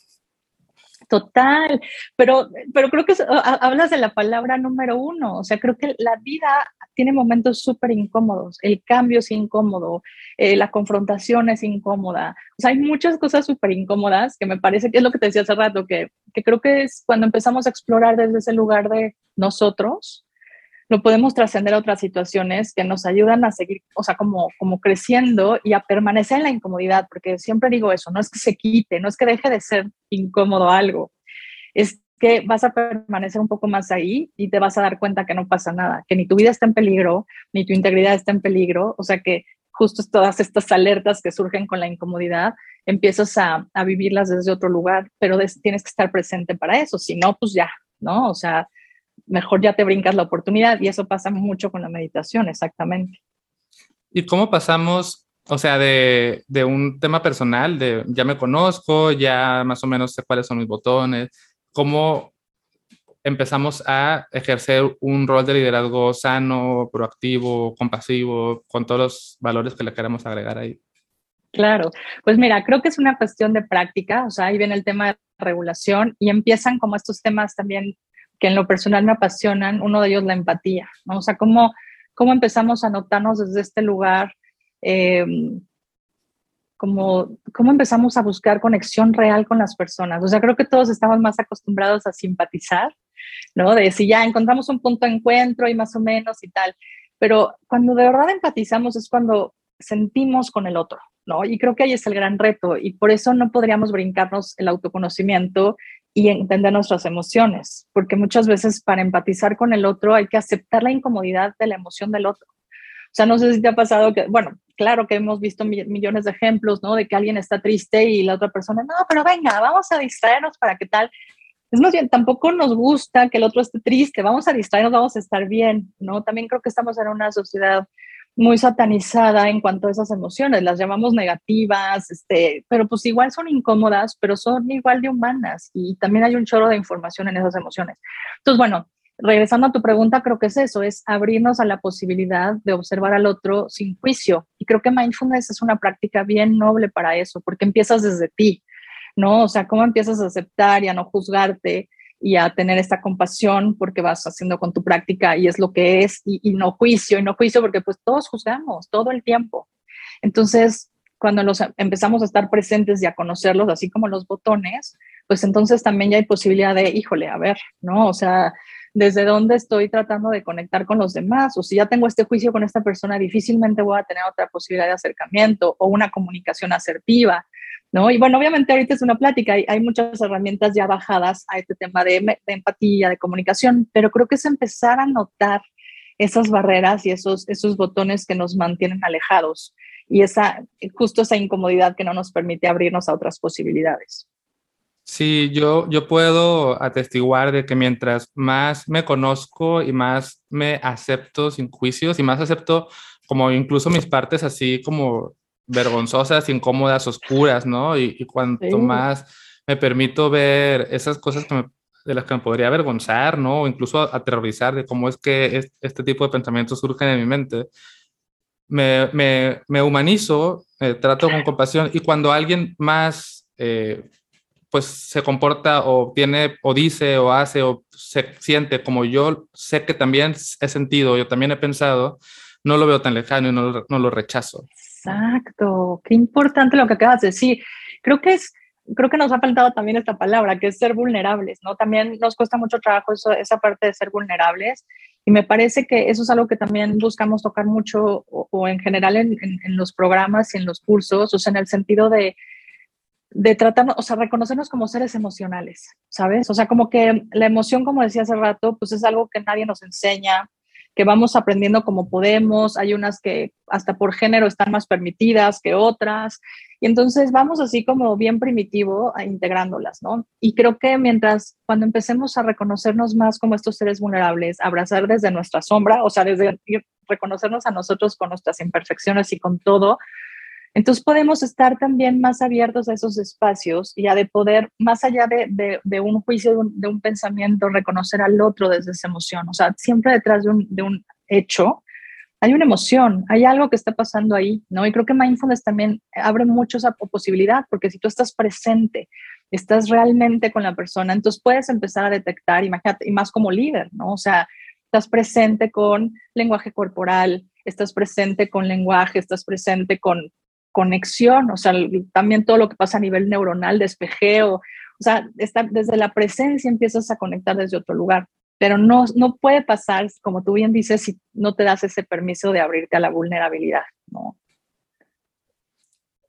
Total, pero, pero creo que hablas de la palabra número uno, o sea, creo que la vida tiene momentos súper incómodos, el cambio es incómodo, eh, la confrontación es incómoda, o sea, hay muchas cosas súper incómodas que me parece que es lo que te decía hace rato, que, que creo que es cuando empezamos a explorar desde ese lugar de nosotros, lo podemos trascender a otras situaciones que nos ayudan a seguir, o sea, como, como creciendo y a permanecer en la incomodidad, porque siempre digo eso, no es que se quite, no es que deje de ser incómodo algo, es que vas a permanecer un poco más ahí y te vas a dar cuenta que no pasa nada, que ni tu vida está en peligro, ni tu integridad está en peligro, o sea que justo todas estas alertas que surgen con la incomodidad, empiezas a, a vivirlas desde otro lugar, pero tienes que estar presente para eso, si no, pues ya, ¿no? O sea, mejor ya te brincas la oportunidad y eso pasa mucho con la meditación, exactamente. ¿Y cómo pasamos, o sea, de, de, un tema personal, de ya me conozco, ya más o menos sé cuáles son mis botones, cómo empezamos a ejercer un rol de liderazgo sano, proactivo, compasivo, con todos los valores que le queremos agregar ahí? Claro, pues mira, creo que es una cuestión de práctica, o sea, ahí viene el tema de regulación y empiezan como estos temas también que en lo personal me apasionan, uno de ellos la empatía, ¿no? O sea, cómo, cómo empezamos a notarnos desde este lugar, eh, cómo, cómo empezamos a buscar conexión real con las personas. O sea, creo que todos estamos más acostumbrados a simpatizar, ¿no? De si ya encontramos un punto de encuentro y más o menos y tal. Pero cuando de verdad empatizamos es cuando sentimos con el otro, ¿no? Y creo que ahí es el gran reto y por eso no podríamos brincarnos el autoconocimiento y entender nuestras emociones, porque muchas veces para empatizar con el otro hay que aceptar la incomodidad de la emoción del otro. O sea, no sé si te ha pasado que, bueno, claro que hemos visto millones de ejemplos, ¿no? De que alguien está triste y la otra persona, no, pero venga, vamos a distraernos para qué tal. Es más bien, tampoco nos gusta que el otro esté triste, vamos a distraernos, vamos a estar bien, ¿no? También creo que estamos en una sociedad muy satanizada en cuanto a esas emociones, las llamamos negativas, este, pero pues igual son incómodas, pero son igual de humanas y también hay un chorro de información en esas emociones. Entonces, bueno, regresando a tu pregunta, creo que es eso, es abrirnos a la posibilidad de observar al otro sin juicio. Y creo que mindfulness es una práctica bien noble para eso, porque empiezas desde ti, ¿no? O sea, cómo empiezas a aceptar y a no juzgarte y a tener esta compasión porque vas haciendo con tu práctica y es lo que es y, no juicio y no juicio porque pues todos juzgamos todo el tiempo. Entonces, cuando los empezamos a estar presentes y a conocerlos, así como los botones, pues entonces también ya hay posibilidad de, híjole, a ver, ¿no? O sea, desde dónde estoy tratando de conectar con los demás, o si ya tengo este juicio con esta persona, difícilmente voy a tener otra posibilidad de acercamiento o una comunicación asertiva. ¿no? Y bueno, obviamente ahorita es una plática, hay, hay muchas herramientas ya bajadas a este tema de, de, empatía, de comunicación, pero creo que es empezar a notar esas barreras y esos, esos botones que nos mantienen alejados y esa, justo esa incomodidad que no nos permite abrirnos a otras posibilidades. Sí, yo, yo puedo atestiguar de que mientras más me conozco y más me acepto sin juicios y más acepto como incluso mis partes así como vergonzosas, incómodas, oscuras, ¿no? Y, cuanto más me permito ver esas cosas que de las que me podría avergonzar, ¿no? O incluso aterrorizar de cómo es que este tipo de pensamientos surgen en mi mente, me, me, me humanizo, trato con compasión y cuando alguien más, eh, pues se comporta o tiene o dice o hace o se siente como yo sé que también he sentido, yo también he pensado, no lo veo tan lejano y no, no lo rechazo. Exacto, qué importante lo que acabas de decir. Creo que es, creo que nos ha faltado también esta palabra, que es ser vulnerables, ¿no? También nos cuesta mucho trabajo esa parte de ser vulnerables Y me parece que eso es algo que también buscamos tocar mucho o, en general en, en, los programas y en los cursos, o sea, en el sentido de, de tratarnos, o sea, reconocernos como seres emocionales, ¿sabes? O sea, como que la emoción, como decía hace rato, pues es algo que nadie nos enseña, que vamos aprendiendo como podemos, hay unas que hasta por género están más permitidas que otras, y entonces vamos así como bien primitivo a integrándolas, ¿no? Y creo que mientras cuando empecemos a reconocernos más como estos seres vulnerables, abrazar desde nuestra sombra, o sea, desde reconocernos a nosotros con nuestras imperfecciones y con todo, entonces podemos estar también más abiertos a esos espacios y a de poder, más allá de, de, un juicio, de un, pensamiento, reconocer al otro desde esa emoción. O sea, siempre detrás de un, de un hecho hay una emoción, hay algo que está pasando ahí, ¿no? Y creo que mindfulness también abre mucho esa posibilidad, porque si tú estás presente, estás realmente con la persona, entonces puedes empezar a detectar, imagínate, y más como líder, ¿no? O sea, estás presente con lenguaje corporal, estás presente con lenguaje, estás presente con conexión, o sea, también todo lo que pasa a nivel neuronal, despejeo, o sea, está, desde la presencia empiezas a conectar desde otro lugar, pero no, no puede pasar, como tú bien dices, si no te das ese permiso de abrirte a la vulnerabilidad, ¿no?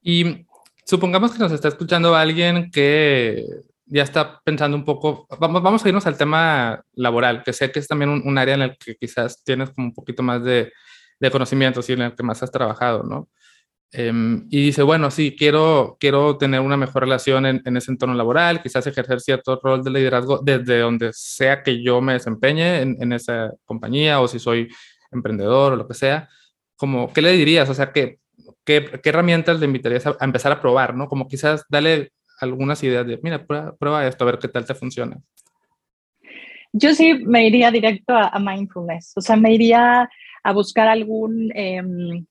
Y supongamos que nos está escuchando alguien que ya está pensando un poco, vamos, vamos a irnos al tema laboral, que sé que es también un, área en el que quizás tienes como un poquito más de, de conocimiento, y en el que más has trabajado, ¿no? Em, y dice, bueno, sí, quiero, quiero tener una mejor relación en, ese entorno laboral, quizás ejercer cierto rol de liderazgo desde donde sea que yo me desempeñe en, esa compañía o si soy emprendedor o lo que sea. Como, ¿Qué le dirías? O sea, ¿qué, qué, herramientas le invitarías a, empezar a probar? ¿no? Como quizás dale algunas ideas de, mira, prueba, esto, a ver qué tal te funciona. Yo sí me iría directo a, mindfulness, o sea, me iría a buscar algún... Em,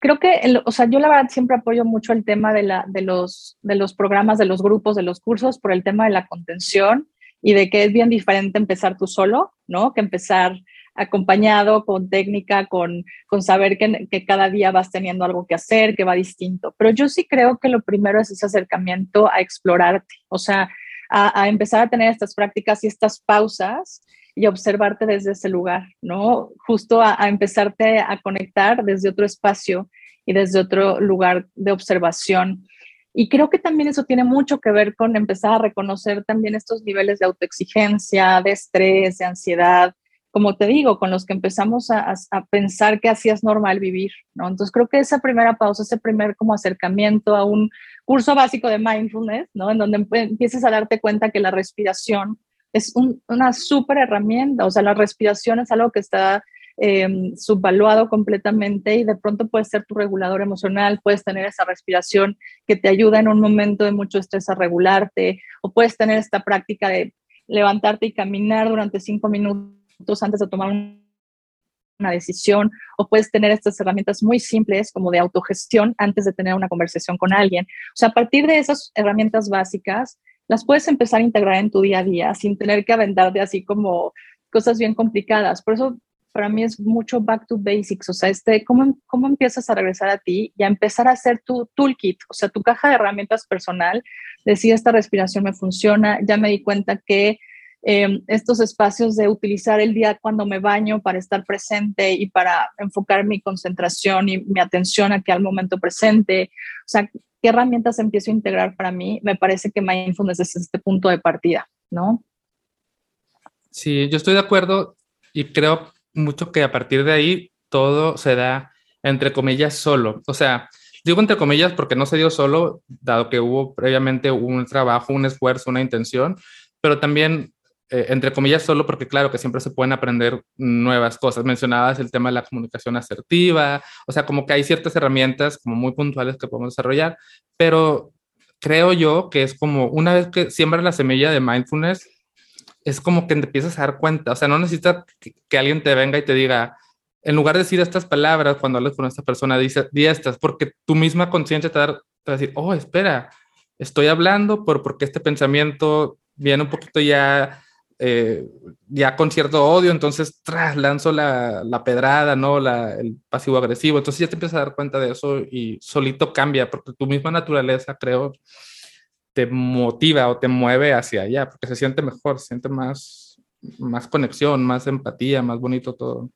creo que, o sea, yo la verdad siempre apoyo mucho el tema de, la, de, los, de los programas, de los grupos, de los cursos, por el tema de la contención y de que es bien diferente empezar tú solo, ¿no? Que empezar acompañado con técnica, con, con saber que, que, cada día vas teniendo algo que hacer, que va distinto. Pero yo sí creo que lo primero es ese acercamiento a explorarte, o sea, a, a empezar a tener estas prácticas y estas pausas y observarte desde ese lugar, ¿no? Justo a, empezarte a conectar desde otro espacio y desde otro lugar de observación. Y creo que también eso tiene mucho que ver con empezar a reconocer también estos niveles de autoexigencia, de estrés, de ansiedad, como te digo, con los que empezamos a, pensar que así es normal vivir, ¿no? Entonces creo que esa primera pausa, ese primer como acercamiento a un curso básico de mindfulness, ¿no? En donde empieces a darte cuenta que la respiración es una súper herramienta, o sea, la respiración es algo que está em, subvaluado completamente y de pronto puede ser tu regulador emocional, puedes tener esa respiración que te ayuda en un momento de mucho estrés a regularte, o puedes tener esta práctica de levantarte y caminar durante cinco minutos antes de tomar una decisión, o puedes tener estas herramientas muy simples como de autogestión antes de tener una conversación con alguien. O sea, a partir de esas herramientas básicas, las puedes empezar a integrar en tu día a día sin tener que aventarte así como cosas bien complicadas. Por eso para mí es mucho back to basics, o sea, este, ¿cómo, cómo empiezas a regresar a ti y a empezar a hacer tu toolkit, o sea, tu caja de herramientas personal, decir esta respiración me funciona, ya me di cuenta que em, estos espacios de utilizar el día cuando me baño para estar presente y para enfocar mi concentración y mi atención aquí al momento presente, o sea, ¿qué herramientas empiezo a integrar para mí? Me parece que mindfulness es este punto de partida, ¿no? Sí, yo estoy de acuerdo y creo mucho que a partir de ahí todo se da entre comillas solo. O sea, digo entre comillas porque no se dio solo, dado que hubo previamente un trabajo, un esfuerzo, una intención, pero también eh, entre comillas, solo porque claro que siempre se pueden aprender nuevas cosas. Mencionabas el tema de la comunicación asertiva, o sea, como que hay ciertas herramientas como muy puntuales que podemos desarrollar, pero creo yo que es como una vez que siembras la semilla de mindfulness, es como que te empiezas a dar cuenta, o sea, no necesitas que, alguien te venga y te diga, en lugar de decir estas palabras cuando hablas con esta persona, dice, di porque tu misma conciencia te, va a decir, oh, espera, estoy hablando por porque este pensamiento viene un poquito ya eh, ya con cierto odio, entonces tras, lanzo la, la pedrada, ¿no? La, el pasivo agresivo, entonces ya te empiezas a dar cuenta de eso y solito cambia, porque tu misma naturaleza, creo, te motiva o te mueve hacia allá, porque se siente mejor, se siente más, más conexión, más empatía, más bonito todo.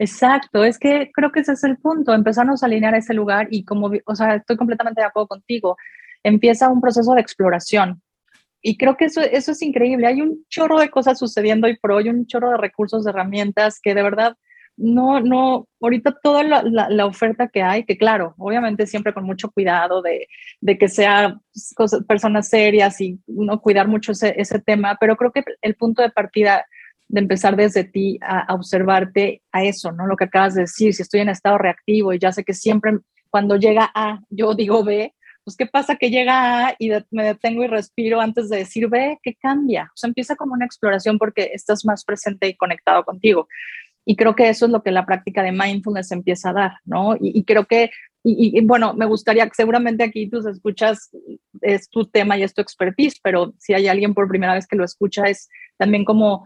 Exacto, es que creo que ese es el punto, empezarnos a alinear ese lugar y como, o sea, estoy completamente de acuerdo contigo, empieza un proceso de exploración. Y creo que eso, eso es increíble. Hay un chorro de cosas sucediendo hoy por hoy, un chorro de recursos, de herramientas que de verdad no, no, ahorita toda la, la, oferta que hay, que claro, obviamente siempre con mucho cuidado de, de que sea cosas, personas serias y no cuidar mucho ese, ese, tema, pero creo que el punto de partida de empezar desde ti a, observarte a eso, ¿no? Lo que acabas de decir, si estoy en estado reactivo y ya sé que siempre cuando llega A, yo digo B, pues ¿qué pasa que llega y me detengo y respiro antes de decir B? ¿Qué cambia? O sea, empieza como una exploración porque estás más presente y conectado contigo. Y creo que eso es lo que la práctica de mindfulness empieza a dar, ¿no? Y, creo que, y, bueno, me gustaría seguramente aquí tú escuchas, es tu tema y es tu expertise, pero si hay alguien por primera vez que lo escucha, es también como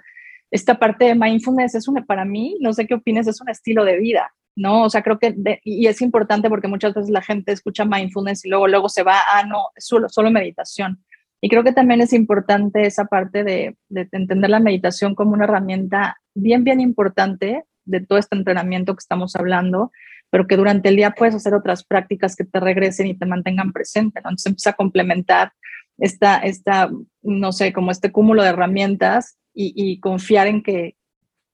esta parte de mindfulness es una, para mí, no sé qué opines, es un estilo de vida, ¿no? O sea, creo que, y es importante porque muchas veces la gente escucha mindfulness y luego, luego se va, ah, no, solo, solo meditación. Y creo que también es importante esa parte de, de entender la meditación como una herramienta bien, bien importante de todo este entrenamiento que estamos hablando, pero que durante el día puedes hacer otras prácticas que te regresen y te mantengan presente, ¿no? Entonces empieza a complementar esta, esta, no sé, como este cúmulo de herramientas y, confiar en que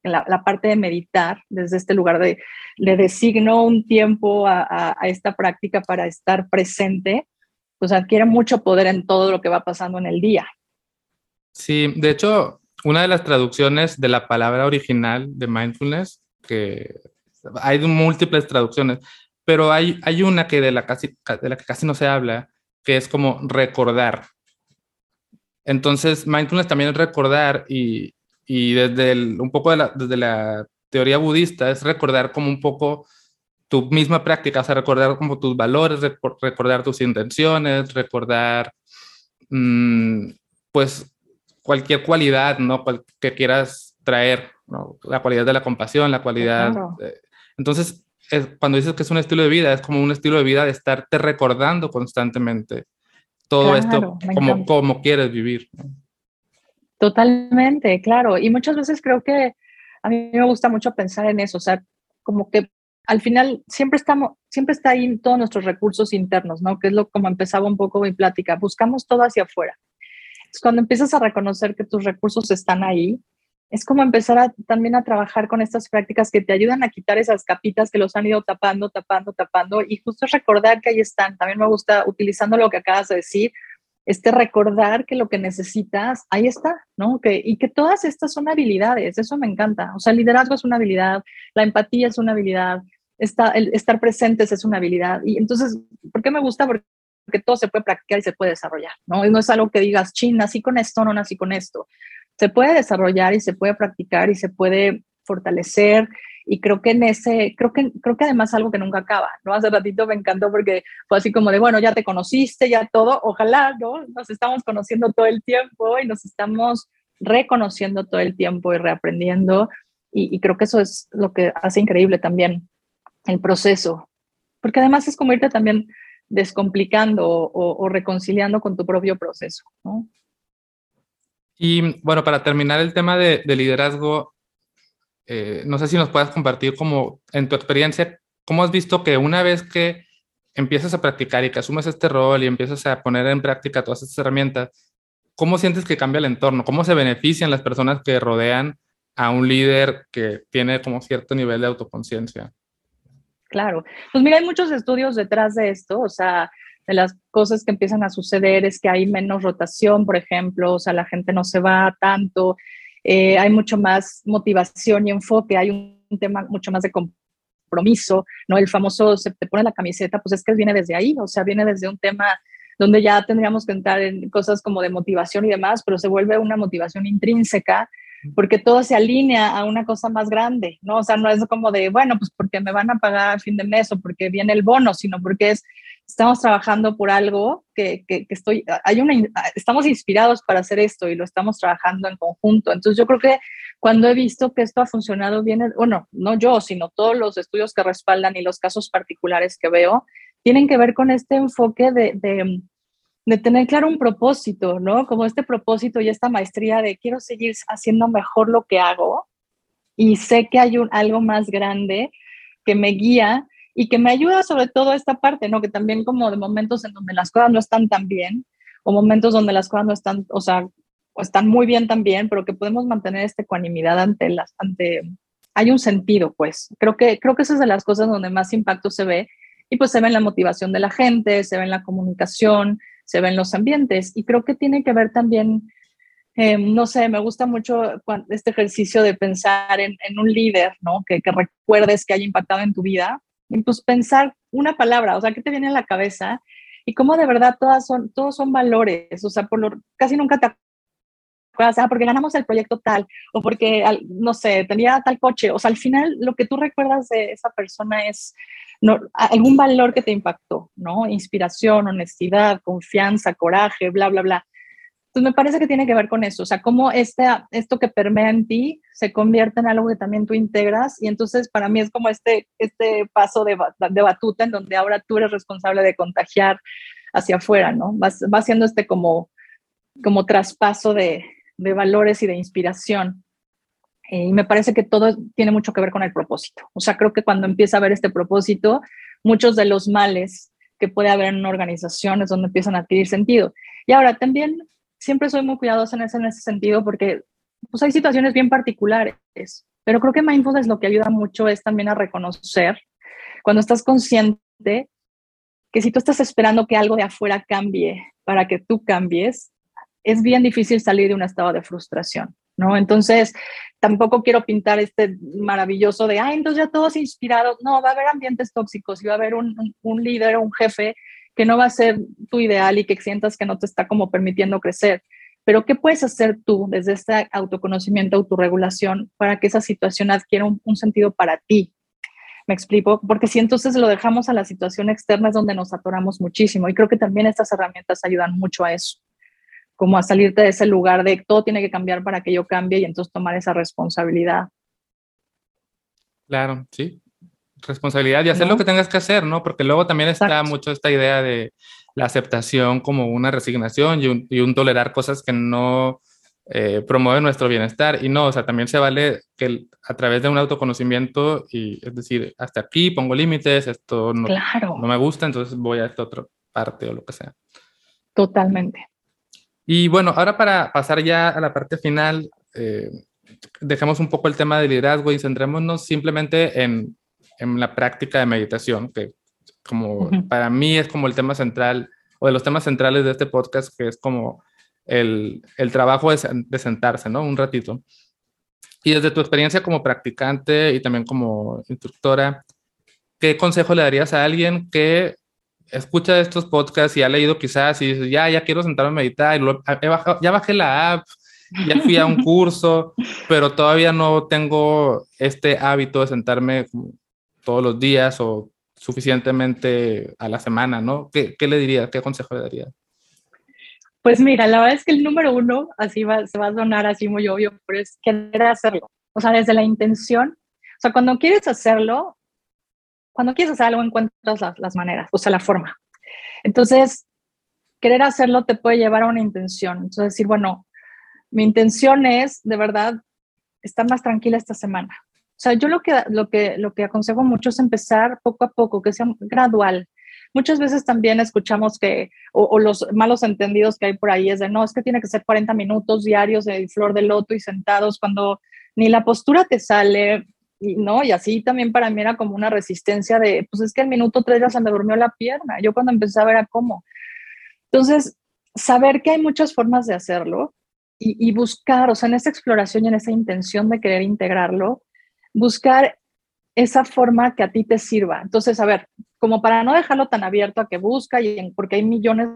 la, parte de meditar, desde este lugar de, le designo un tiempo a, esta práctica para estar presente, pues adquiere mucho poder en todo lo que va pasando en el día. Sí, de hecho, una de las traducciones de la palabra original de mindfulness, que hay múltiples traducciones, pero hay, hay una que de, la casi, de la que casi no se habla, que es como recordar. Entonces, mindfulness también es recordar y, y desde un poco de la, desde la teoría budista es recordar como un poco tu misma práctica, o sea, recordar como tus valores, recordar tus intenciones, recordar, mm, pues, cualquier cualidad, ¿no? que quieras traer, ¿no? La cualidad de la compasión, la cualidad... entonces, cuando dices que es un estilo de vida, es como un estilo de vida de estarte recordando constantemente todo esto como, como quieres vivir. Totalmente, claro. Y muchas veces creo que a mí me gusta mucho pensar en eso, o sea, como que al final siempre estamos, siempre está ahí todos nuestros recursos internos, ¿no? Que es lo como empezaba un poco mi plática, buscamos todo hacia afuera. Entonces, cuando empiezas a reconocer que tus recursos están ahí, es como empezar también a trabajar con estas prácticas que te ayudan a quitar esas capitas que los han ido tapando, tapando, tapando y justo recordar que ahí están. También me gusta utilizando lo que acabas de decir, este recordar que lo que necesitas, ahí está, ¿no? Que, y que todas estas son habilidades, eso me encanta. O sea, el liderazgo es una habilidad, la empatía es una habilidad, el estar presentes es una habilidad. Y entonces, ¿por qué me gusta? Porque todo se puede practicar y se puede desarrollar, ¿no? no es algo que digas, chin, nací con esto, no nací con esto se puede desarrollar y se puede practicar y se puede fortalecer y creo que en ese, creo que, creo que además algo que nunca acaba, ¿no? Hace ratito me encantó porque fue así como de, bueno, ya te conociste, ya todo, ojalá, ¿no? Nos estamos conociendo todo el tiempo y nos estamos reconociendo todo el tiempo y reaprendiendo y, creo que eso es lo que hace increíble también el proceso, porque además es como irte también descomplicando o, o reconciliando con tu propio proceso, ¿no? Y bueno, para terminar el tema de, liderazgo, eh, no sé si nos puedas compartir como en tu experiencia, ¿cómo has visto que una vez que empiezas a practicar y que asumes este rol y empiezas a poner en práctica todas estas herramientas, ¿cómo sientes que cambia el entorno? ¿Cómo se benefician las personas que rodean a un líder que tiene como cierto nivel de autoconciencia? Claro, pues mira, hay muchos estudios detrás de esto, o sea, de las cosas que empiezan a suceder es que hay menos rotación, por ejemplo, o sea, la gente no se va tanto, eh, hay mucho más motivación y enfoque, hay un tema mucho más de compromiso, ¿no? El famoso se te pone la camiseta, pues es que viene desde ahí, o sea, viene desde un tema donde ya tendríamos que entrar en cosas como de motivación y demás, pero se vuelve una motivación intrínseca porque todo se alinea a una cosa más grande, ¿no? O sea, no es como de, bueno, pues porque me van a pagar a fin de mes o porque viene el bono, sino porque es, estamos trabajando por algo que, que, estoy, hay una, estamos inspirados para hacer esto y lo estamos trabajando en conjunto. Entonces yo creo que cuando he visto que esto ha funcionado bien, bueno, no yo, sino todos los estudios que respaldan y los casos particulares que veo, tienen que ver con este enfoque de, de de tener claro un propósito, ¿no? Como este propósito y esta maestría de quiero seguir haciendo mejor lo que hago y sé que hay un, algo más grande que me guía y que me ayuda sobre todo esta parte, ¿no? Que también como de momentos en donde las cosas no están tan bien o momentos donde las cosas no están, o sea, están muy bien también, pero que podemos mantener esta ecuanimidad ante las, ante, hay un sentido, pues. Creo que, creo que esa es de las cosas donde más impacto se ve y pues se ve en la motivación de la gente, se ve en la comunicación, se ve en los ambientes y creo que tiene que ver también Em, no sé, me gusta mucho este ejercicio de pensar en, un líder, ¿no? Que, recuerdes que haya impactado en tu vida. Y pues pensar una palabra, o sea, ¿qué te viene a la cabeza? Y cómo de verdad todas son, todos son valores, o sea, por lo, casi nunca te acuerdas, ah, porque ganamos el proyecto tal, o porque, no sé, tenía tal coche, o sea, al final lo que tú recuerdas de esa persona es no, algún valor que te impactó, ¿no? Inspiración, honestidad, confianza, coraje, bla, bla, bla. Entonces me parece que tiene que ver con eso, o sea, cómo este, esto que permea en ti se convierte en algo que también tú integras y entonces para mí es como este, este paso de, de batuta en donde ahora tú eres responsable de contagiar hacia afuera, ¿no? Va, va siendo este como, como traspaso de, de valores y de inspiración. Eh, y me parece que todo tiene mucho que ver con el propósito. O sea, creo que cuando empieza a haber este propósito, muchos de los males que puede haber en una organización es donde empiezan a adquirir sentido. Y ahora también siempre soy muy cuidadosa en ese, en ese sentido porque pues hay situaciones bien particulares, pero creo que mindfulness lo que ayuda mucho es también a reconocer cuando estás consciente que si tú estás esperando que algo de afuera cambie para que tú cambies, es bien difícil salir de un estado de frustración, ¿no? Entonces, tampoco quiero pintar este maravilloso de, ah, entonces ya todos inspirados. No, va a haber ambientes tóxicos y va a haber un, un, un líder o un jefe que no va a ser tu ideal y que sientas que no te está como permitiendo crecer. Pero ¿qué puedes hacer tú desde este autoconocimiento, autorregulación, para que esa situación adquiera un, sentido para ti? Me explico, porque si entonces lo dejamos a la situación externa es donde nos atoramos muchísimo y creo que también estas herramientas ayudan mucho a eso, como a salirte de ese lugar de todo tiene que cambiar para que yo cambie y entonces tomar esa responsabilidad. Claro, sí, responsabilidad y hacer lo que tengas que hacer, ¿no? Porque luego también está mucho esta idea de la aceptación como una resignación y un, tolerar cosas que no eh, promueven nuestro bienestar. Y no, o sea, también se vale que a través de un autoconocimiento, y es decir, hasta aquí pongo límites, esto no, no me gusta, entonces voy a esta otra parte o lo que sea. Totalmente. Y bueno, ahora para pasar ya a la parte final, eh, dejemos un poco el tema del liderazgo y centrémonos simplemente en en la práctica de meditación, que como para mí es como el tema central o de los temas centrales de este podcast, que es como el, el trabajo de, de, sentarse, ¿no? Un ratito. Y desde tu experiencia como practicante y también como instructora, ¿qué consejo le darías a alguien que escucha estos podcasts y ha leído quizás y dice, ya, ya quiero sentarme a meditar, y ya bajé la app, ya fui a un curso, pero todavía no tengo este hábito de sentarme todos los días o suficientemente a la semana, ¿no? ¿Qué, qué le diría? ¿Qué consejo le daría? Pues mira, la verdad es que el número uno, así va, se va a sonar así muy obvio, pero es querer hacerlo. O sea, desde la intención. O sea, cuando quieres hacerlo, cuando quieres hacer algo, encuentras las, las maneras, o sea, la forma. Entonces, querer hacerlo te puede llevar a una intención. Entonces, decir, bueno, mi intención es, de verdad, estar más tranquila esta semana. O sea, yo lo que, lo que, lo que aconsejo mucho es empezar poco a poco, que sea gradual. Muchas veces también escuchamos que, o, los malos entendidos que hay por ahí es de, no, es que tiene que ser 40 minutos diarios de flor de loto y sentados cuando ni la postura te sale, y, ¿no? Y así también para mí era como una resistencia de, pues es que el minuto 3 ya se me durmió la pierna. Yo cuando empecé a ver era cómo. Entonces, saber que hay muchas formas de hacerlo y, y buscar, o sea, en esa exploración y en esa intención de querer integrarlo, buscar esa forma que a ti te sirva. Entonces, a ver, como para no dejarlo tan abierto a que busca, y porque hay millones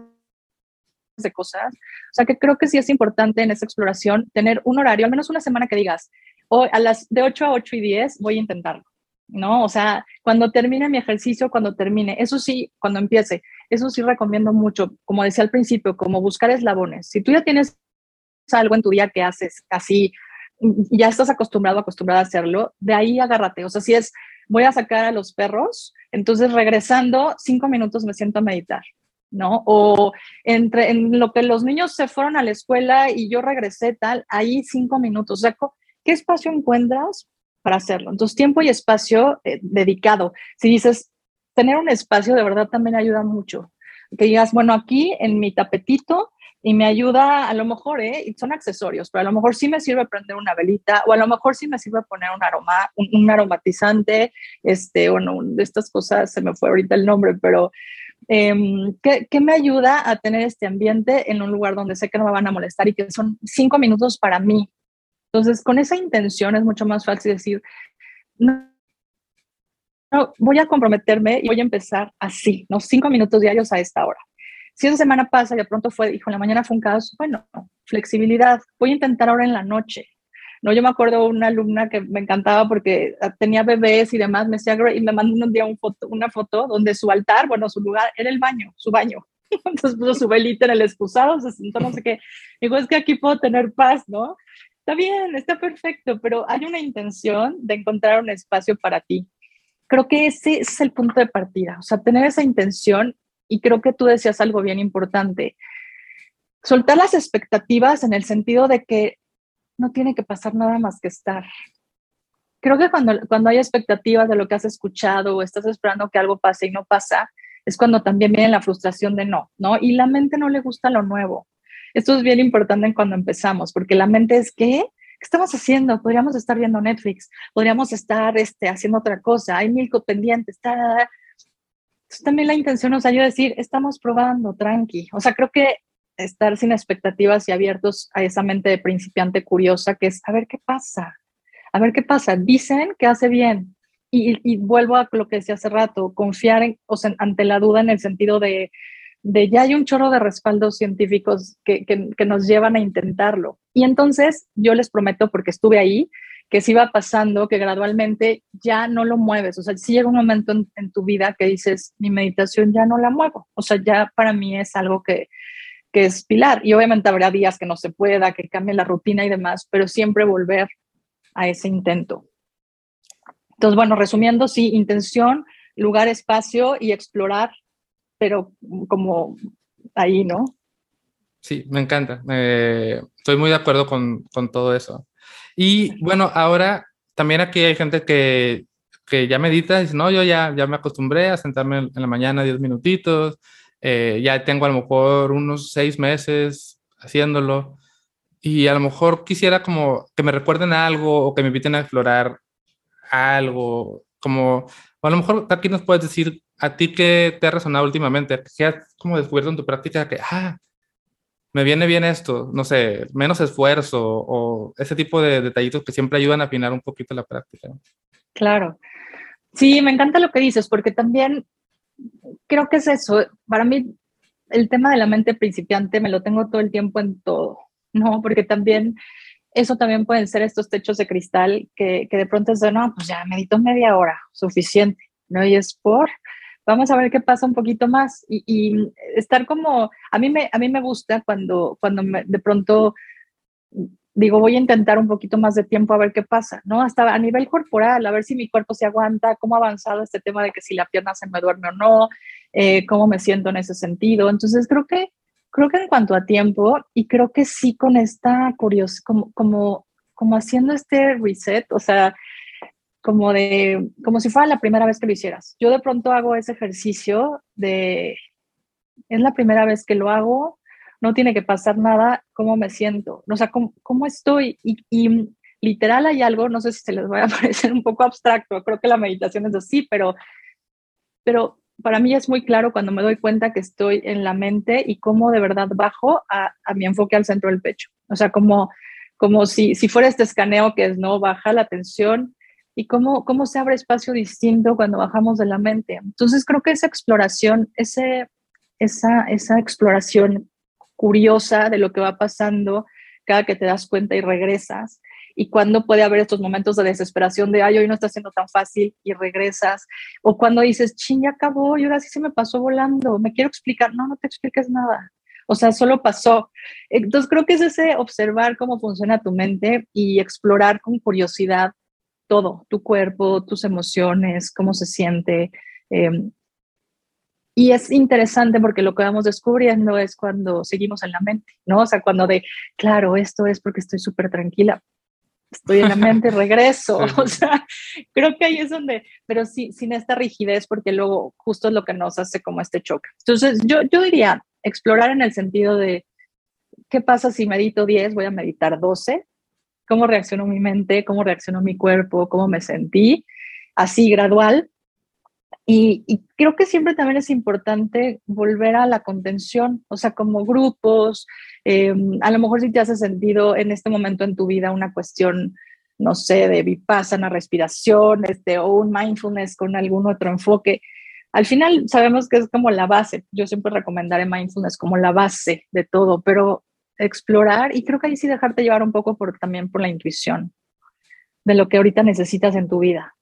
de cosas, o sea que creo que sí es importante en esa exploración tener un horario, al menos una semana que digas, hoy a las de 8 a 8 y 10 voy a intentarlo, ¿no? O sea, cuando termine mi ejercicio, cuando termine, eso sí, cuando empiece, eso sí recomiendo mucho, como decía al principio, como buscar eslabones. Si tú ya tienes algo en tu día que haces así ya estás acostumbrado, acostumbrada a hacerlo, de ahí agárrate. O sea, si es, voy a sacar a los perros, entonces regresando cinco minutos me siento a meditar. ¿no? O entre en lo que los niños se fueron a la escuela y yo regresé tal, ahí cinco minutos. O ¿qué espacio encuentras para hacerlo? Entonces, tiempo y espacio eh, dedicado. Si dices, tener un espacio de verdad también ayuda mucho. Que digas, bueno, aquí en mi tapetito y me ayuda, a lo mejor, ¿eh? son accesorios, pero a lo mejor sí me sirve prender una velita o a lo mejor sí me sirve poner un aroma, un, aromatizante, este, bueno, de estas cosas, se me fue ahorita el nombre, pero eh, ¿qué, me ayuda a tener este ambiente en un lugar donde sé que no me van a molestar y que son cinco minutos para mí? Entonces, con esa intención es mucho más fácil decir, no, voy a comprometerme y voy a empezar así, ¿no? Cinco minutos diarios a esta hora. Si esa semana pasa y de pronto fue, dijo, en la mañana fue un caso, bueno, flexibilidad. Voy a intentar ahora en la noche. No, yo me acuerdo una alumna que me encantaba porque tenía bebés y demás, me decía, y me mandó un día foto, una foto donde su altar, bueno, su lugar era el baño, su baño. Entonces puso su velita en el excusado, se sentó no sé qué. Dijo, es que aquí puedo tener paz, ¿no? Está bien, está perfecto, pero hay una intención de encontrar un espacio para ti. Creo que ese es el punto de partida, o sea, tener esa intención y creo que tú decías algo bien importante. Soltar las expectativas en el sentido de que no tiene que pasar nada más que estar. Creo que cuando, cuando hay expectativas de lo que has escuchado o estás esperando que algo pase y no pasa, es cuando también viene la frustración de no, ¿no? Y la mente no le gusta lo nuevo. Esto es bien importante cuando empezamos, porque la mente es que, ¿qué estamos haciendo? Podríamos estar viendo Netflix, podríamos estar este, haciendo otra cosa, hay mil pendientes, está también la intención nos ayuda a decir, estamos probando, tranqui. O sea, creo que estar sin expectativas y abiertos a esa mente de principiante curiosa que es, a ver qué pasa, a ver qué pasa. Dicen que hace bien. Y, vuelvo a lo que decía hace rato, confiar en, o ante la duda en el sentido de, de ya hay un chorro de respaldos científicos que, que, nos llevan a intentarlo. Y entonces yo les prometo, porque estuve ahí, que si va pasando, que gradualmente ya no lo mueves. O sea, si llega un momento en, tu vida que dices, mi meditación ya no la muevo. O sea, ya para mí es algo que, que es pilar. Y obviamente habrá días que no se pueda, que cambie la rutina y demás, pero siempre volver a ese intento. Entonces, bueno, resumiendo, sí, intención, lugar, espacio y explorar, pero como ahí, ¿no? Sí, me encanta. estoy muy de acuerdo con, con todo eso. Y bueno, ahora también aquí hay gente que, que ya medita y dice, no, yo ya, ya me acostumbré a sentarme en la mañana 10 minutitos, eh, ya tengo a lo mejor unos seis meses haciéndolo y a lo mejor quisiera como que me recuerden algo o que me inviten a explorar algo, como, a lo mejor aquí nos puedes decir a ti qué te ha resonado últimamente, qué has como descubierto en tu práctica que, ah, me viene bien esto, no sé, menos esfuerzo o ese tipo de detallitos que siempre ayudan a afinar un poquito la práctica. Claro. Sí, me encanta lo que dices, porque también creo que es eso. Para mí, el tema de la mente principiante me lo tengo todo el tiempo en todo, ¿no? Porque también eso también pueden ser estos techos de cristal que, que de pronto es de, no, pues ya medito media hora, suficiente, ¿no? Y es por, vamos a ver qué pasa un poquito más y, estar como, a mí me, a mí me gusta cuando, cuando de pronto digo, voy a intentar un poquito más de tiempo a ver qué pasa, ¿no? Hasta a nivel corporal, a ver si mi cuerpo se aguanta, cómo ha avanzado este tema de que si la pierna se me duerme o no, eh, cómo me siento en ese sentido. Entonces, creo que, creo que en cuanto a tiempo, y creo que sí con esta curiosidad, como, como, como haciendo este reset, o sea, como de, como si fuera la primera vez que lo hicieras. Yo de pronto hago ese ejercicio de, es la primera vez que lo hago, no tiene que pasar nada, ¿cómo me siento? O sea, ¿cómo, cómo estoy? Y, literal hay algo, no sé si se les va a parecer un poco abstracto, creo que la meditación es así, pero, pero para mí es muy claro cuando me doy cuenta que estoy en la mente y cómo de verdad bajo a, a mi enfoque al centro del pecho. O sea, como, como si, si fuera este escaneo que es, ¿no? Baja la tensión, y cómo, cómo se abre espacio distinto cuando bajamos de la mente. Entonces creo que esa exploración, ese, esa, esa exploración curiosa de lo que va pasando cada que te das cuenta y regresas, y cuando puede haber estos momentos de desesperación de, ay, hoy no está siendo tan fácil y regresas, o cuando dices, ching, ya acabó y ahora sí se me pasó volando, me quiero explicar, no, no te expliques nada. O sea, solo pasó. Entonces creo que es ese observar cómo funciona tu mente y explorar con curiosidad todo, tu cuerpo, tus emociones, cómo se siente. Em, Y es interesante porque lo que vamos descubriendo es cuando seguimos en la mente, ¿no? O sea, cuando de, claro, esto es porque estoy súper tranquila, estoy en la mente, regreso. O sea, creo que ahí es donde, pero sí, sin esta rigidez, porque luego justo es lo que nos hace como este choque. Entonces, yo, yo diría explorar en el sentido de, ¿qué pasa si medito 10? Voy a meditar 12. ¿Cómo reaccionó mi mente? ¿Cómo reaccionó mi cuerpo? ¿Cómo me sentí? Así, gradual. Y, creo que siempre también es importante volver a la contención, o sea, como grupos, em, a lo mejor si te hace sentido en este momento en tu vida una cuestión, no sé, de vipassana, respiración, este, o un mindfulness con algún otro enfoque. Al final sabemos que es como la base. Yo siempre recomendaré mindfulness como la base de todo, pero explorar y creo que ahí sí dejarte llevar un poco por, también por la intuición de lo que ahorita necesitas en tu vida.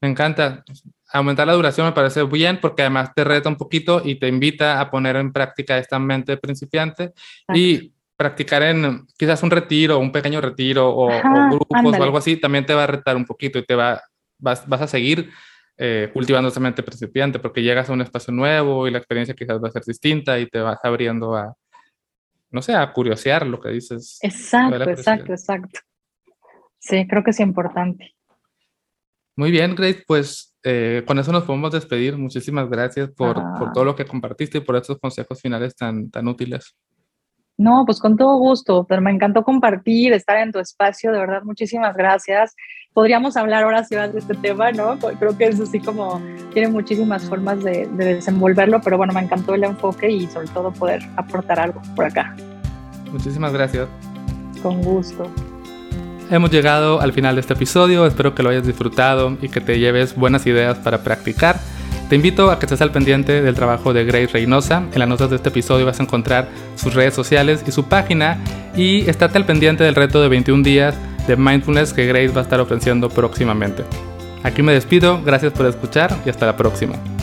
Me encanta. Aumentar la duración me parece bien porque además te reta un poquito y te invita a poner en práctica esta mente principiante y practicar en quizás un retiro, un pequeño retiro o, grupos o algo así, también te va a retar un poquito y te va, vas, vas a seguir eh, cultivando esa mente principiante porque llegas a un espacio nuevo y la experiencia quizás va a ser distinta y te vas abriendo a, no sé, a curiosear lo que dices. Exacto, exacto, exacto. Sí, creo que es importante. Muy bien, Grace, pues eh, con eso nos podemos despedir. Muchísimas gracias por, por, todo lo que compartiste y por estos consejos finales tan, tan útiles. No, pues con todo gusto, pero me encantó compartir, estar en tu espacio, de verdad, muchísimas gracias. Podríamos hablar horas y horas de este tema, ¿no? Creo que es así como tiene muchísimas formas de, de desenvolverlo, pero bueno, me encantó el enfoque y sobre todo poder aportar algo por acá. Muchísimas gracias. Con gusto. Hemos llegado al final de este episodio, espero que lo hayas disfrutado y que te lleves buenas ideas para practicar. Te invito a que estés al pendiente del trabajo de Grace Reynosa. En las notas de este episodio vas a encontrar sus redes sociales y su página y estate al pendiente del reto de 21 días de mindfulness que Grace va a estar ofreciendo próximamente. Aquí me despido, gracias por escuchar y hasta la próxima.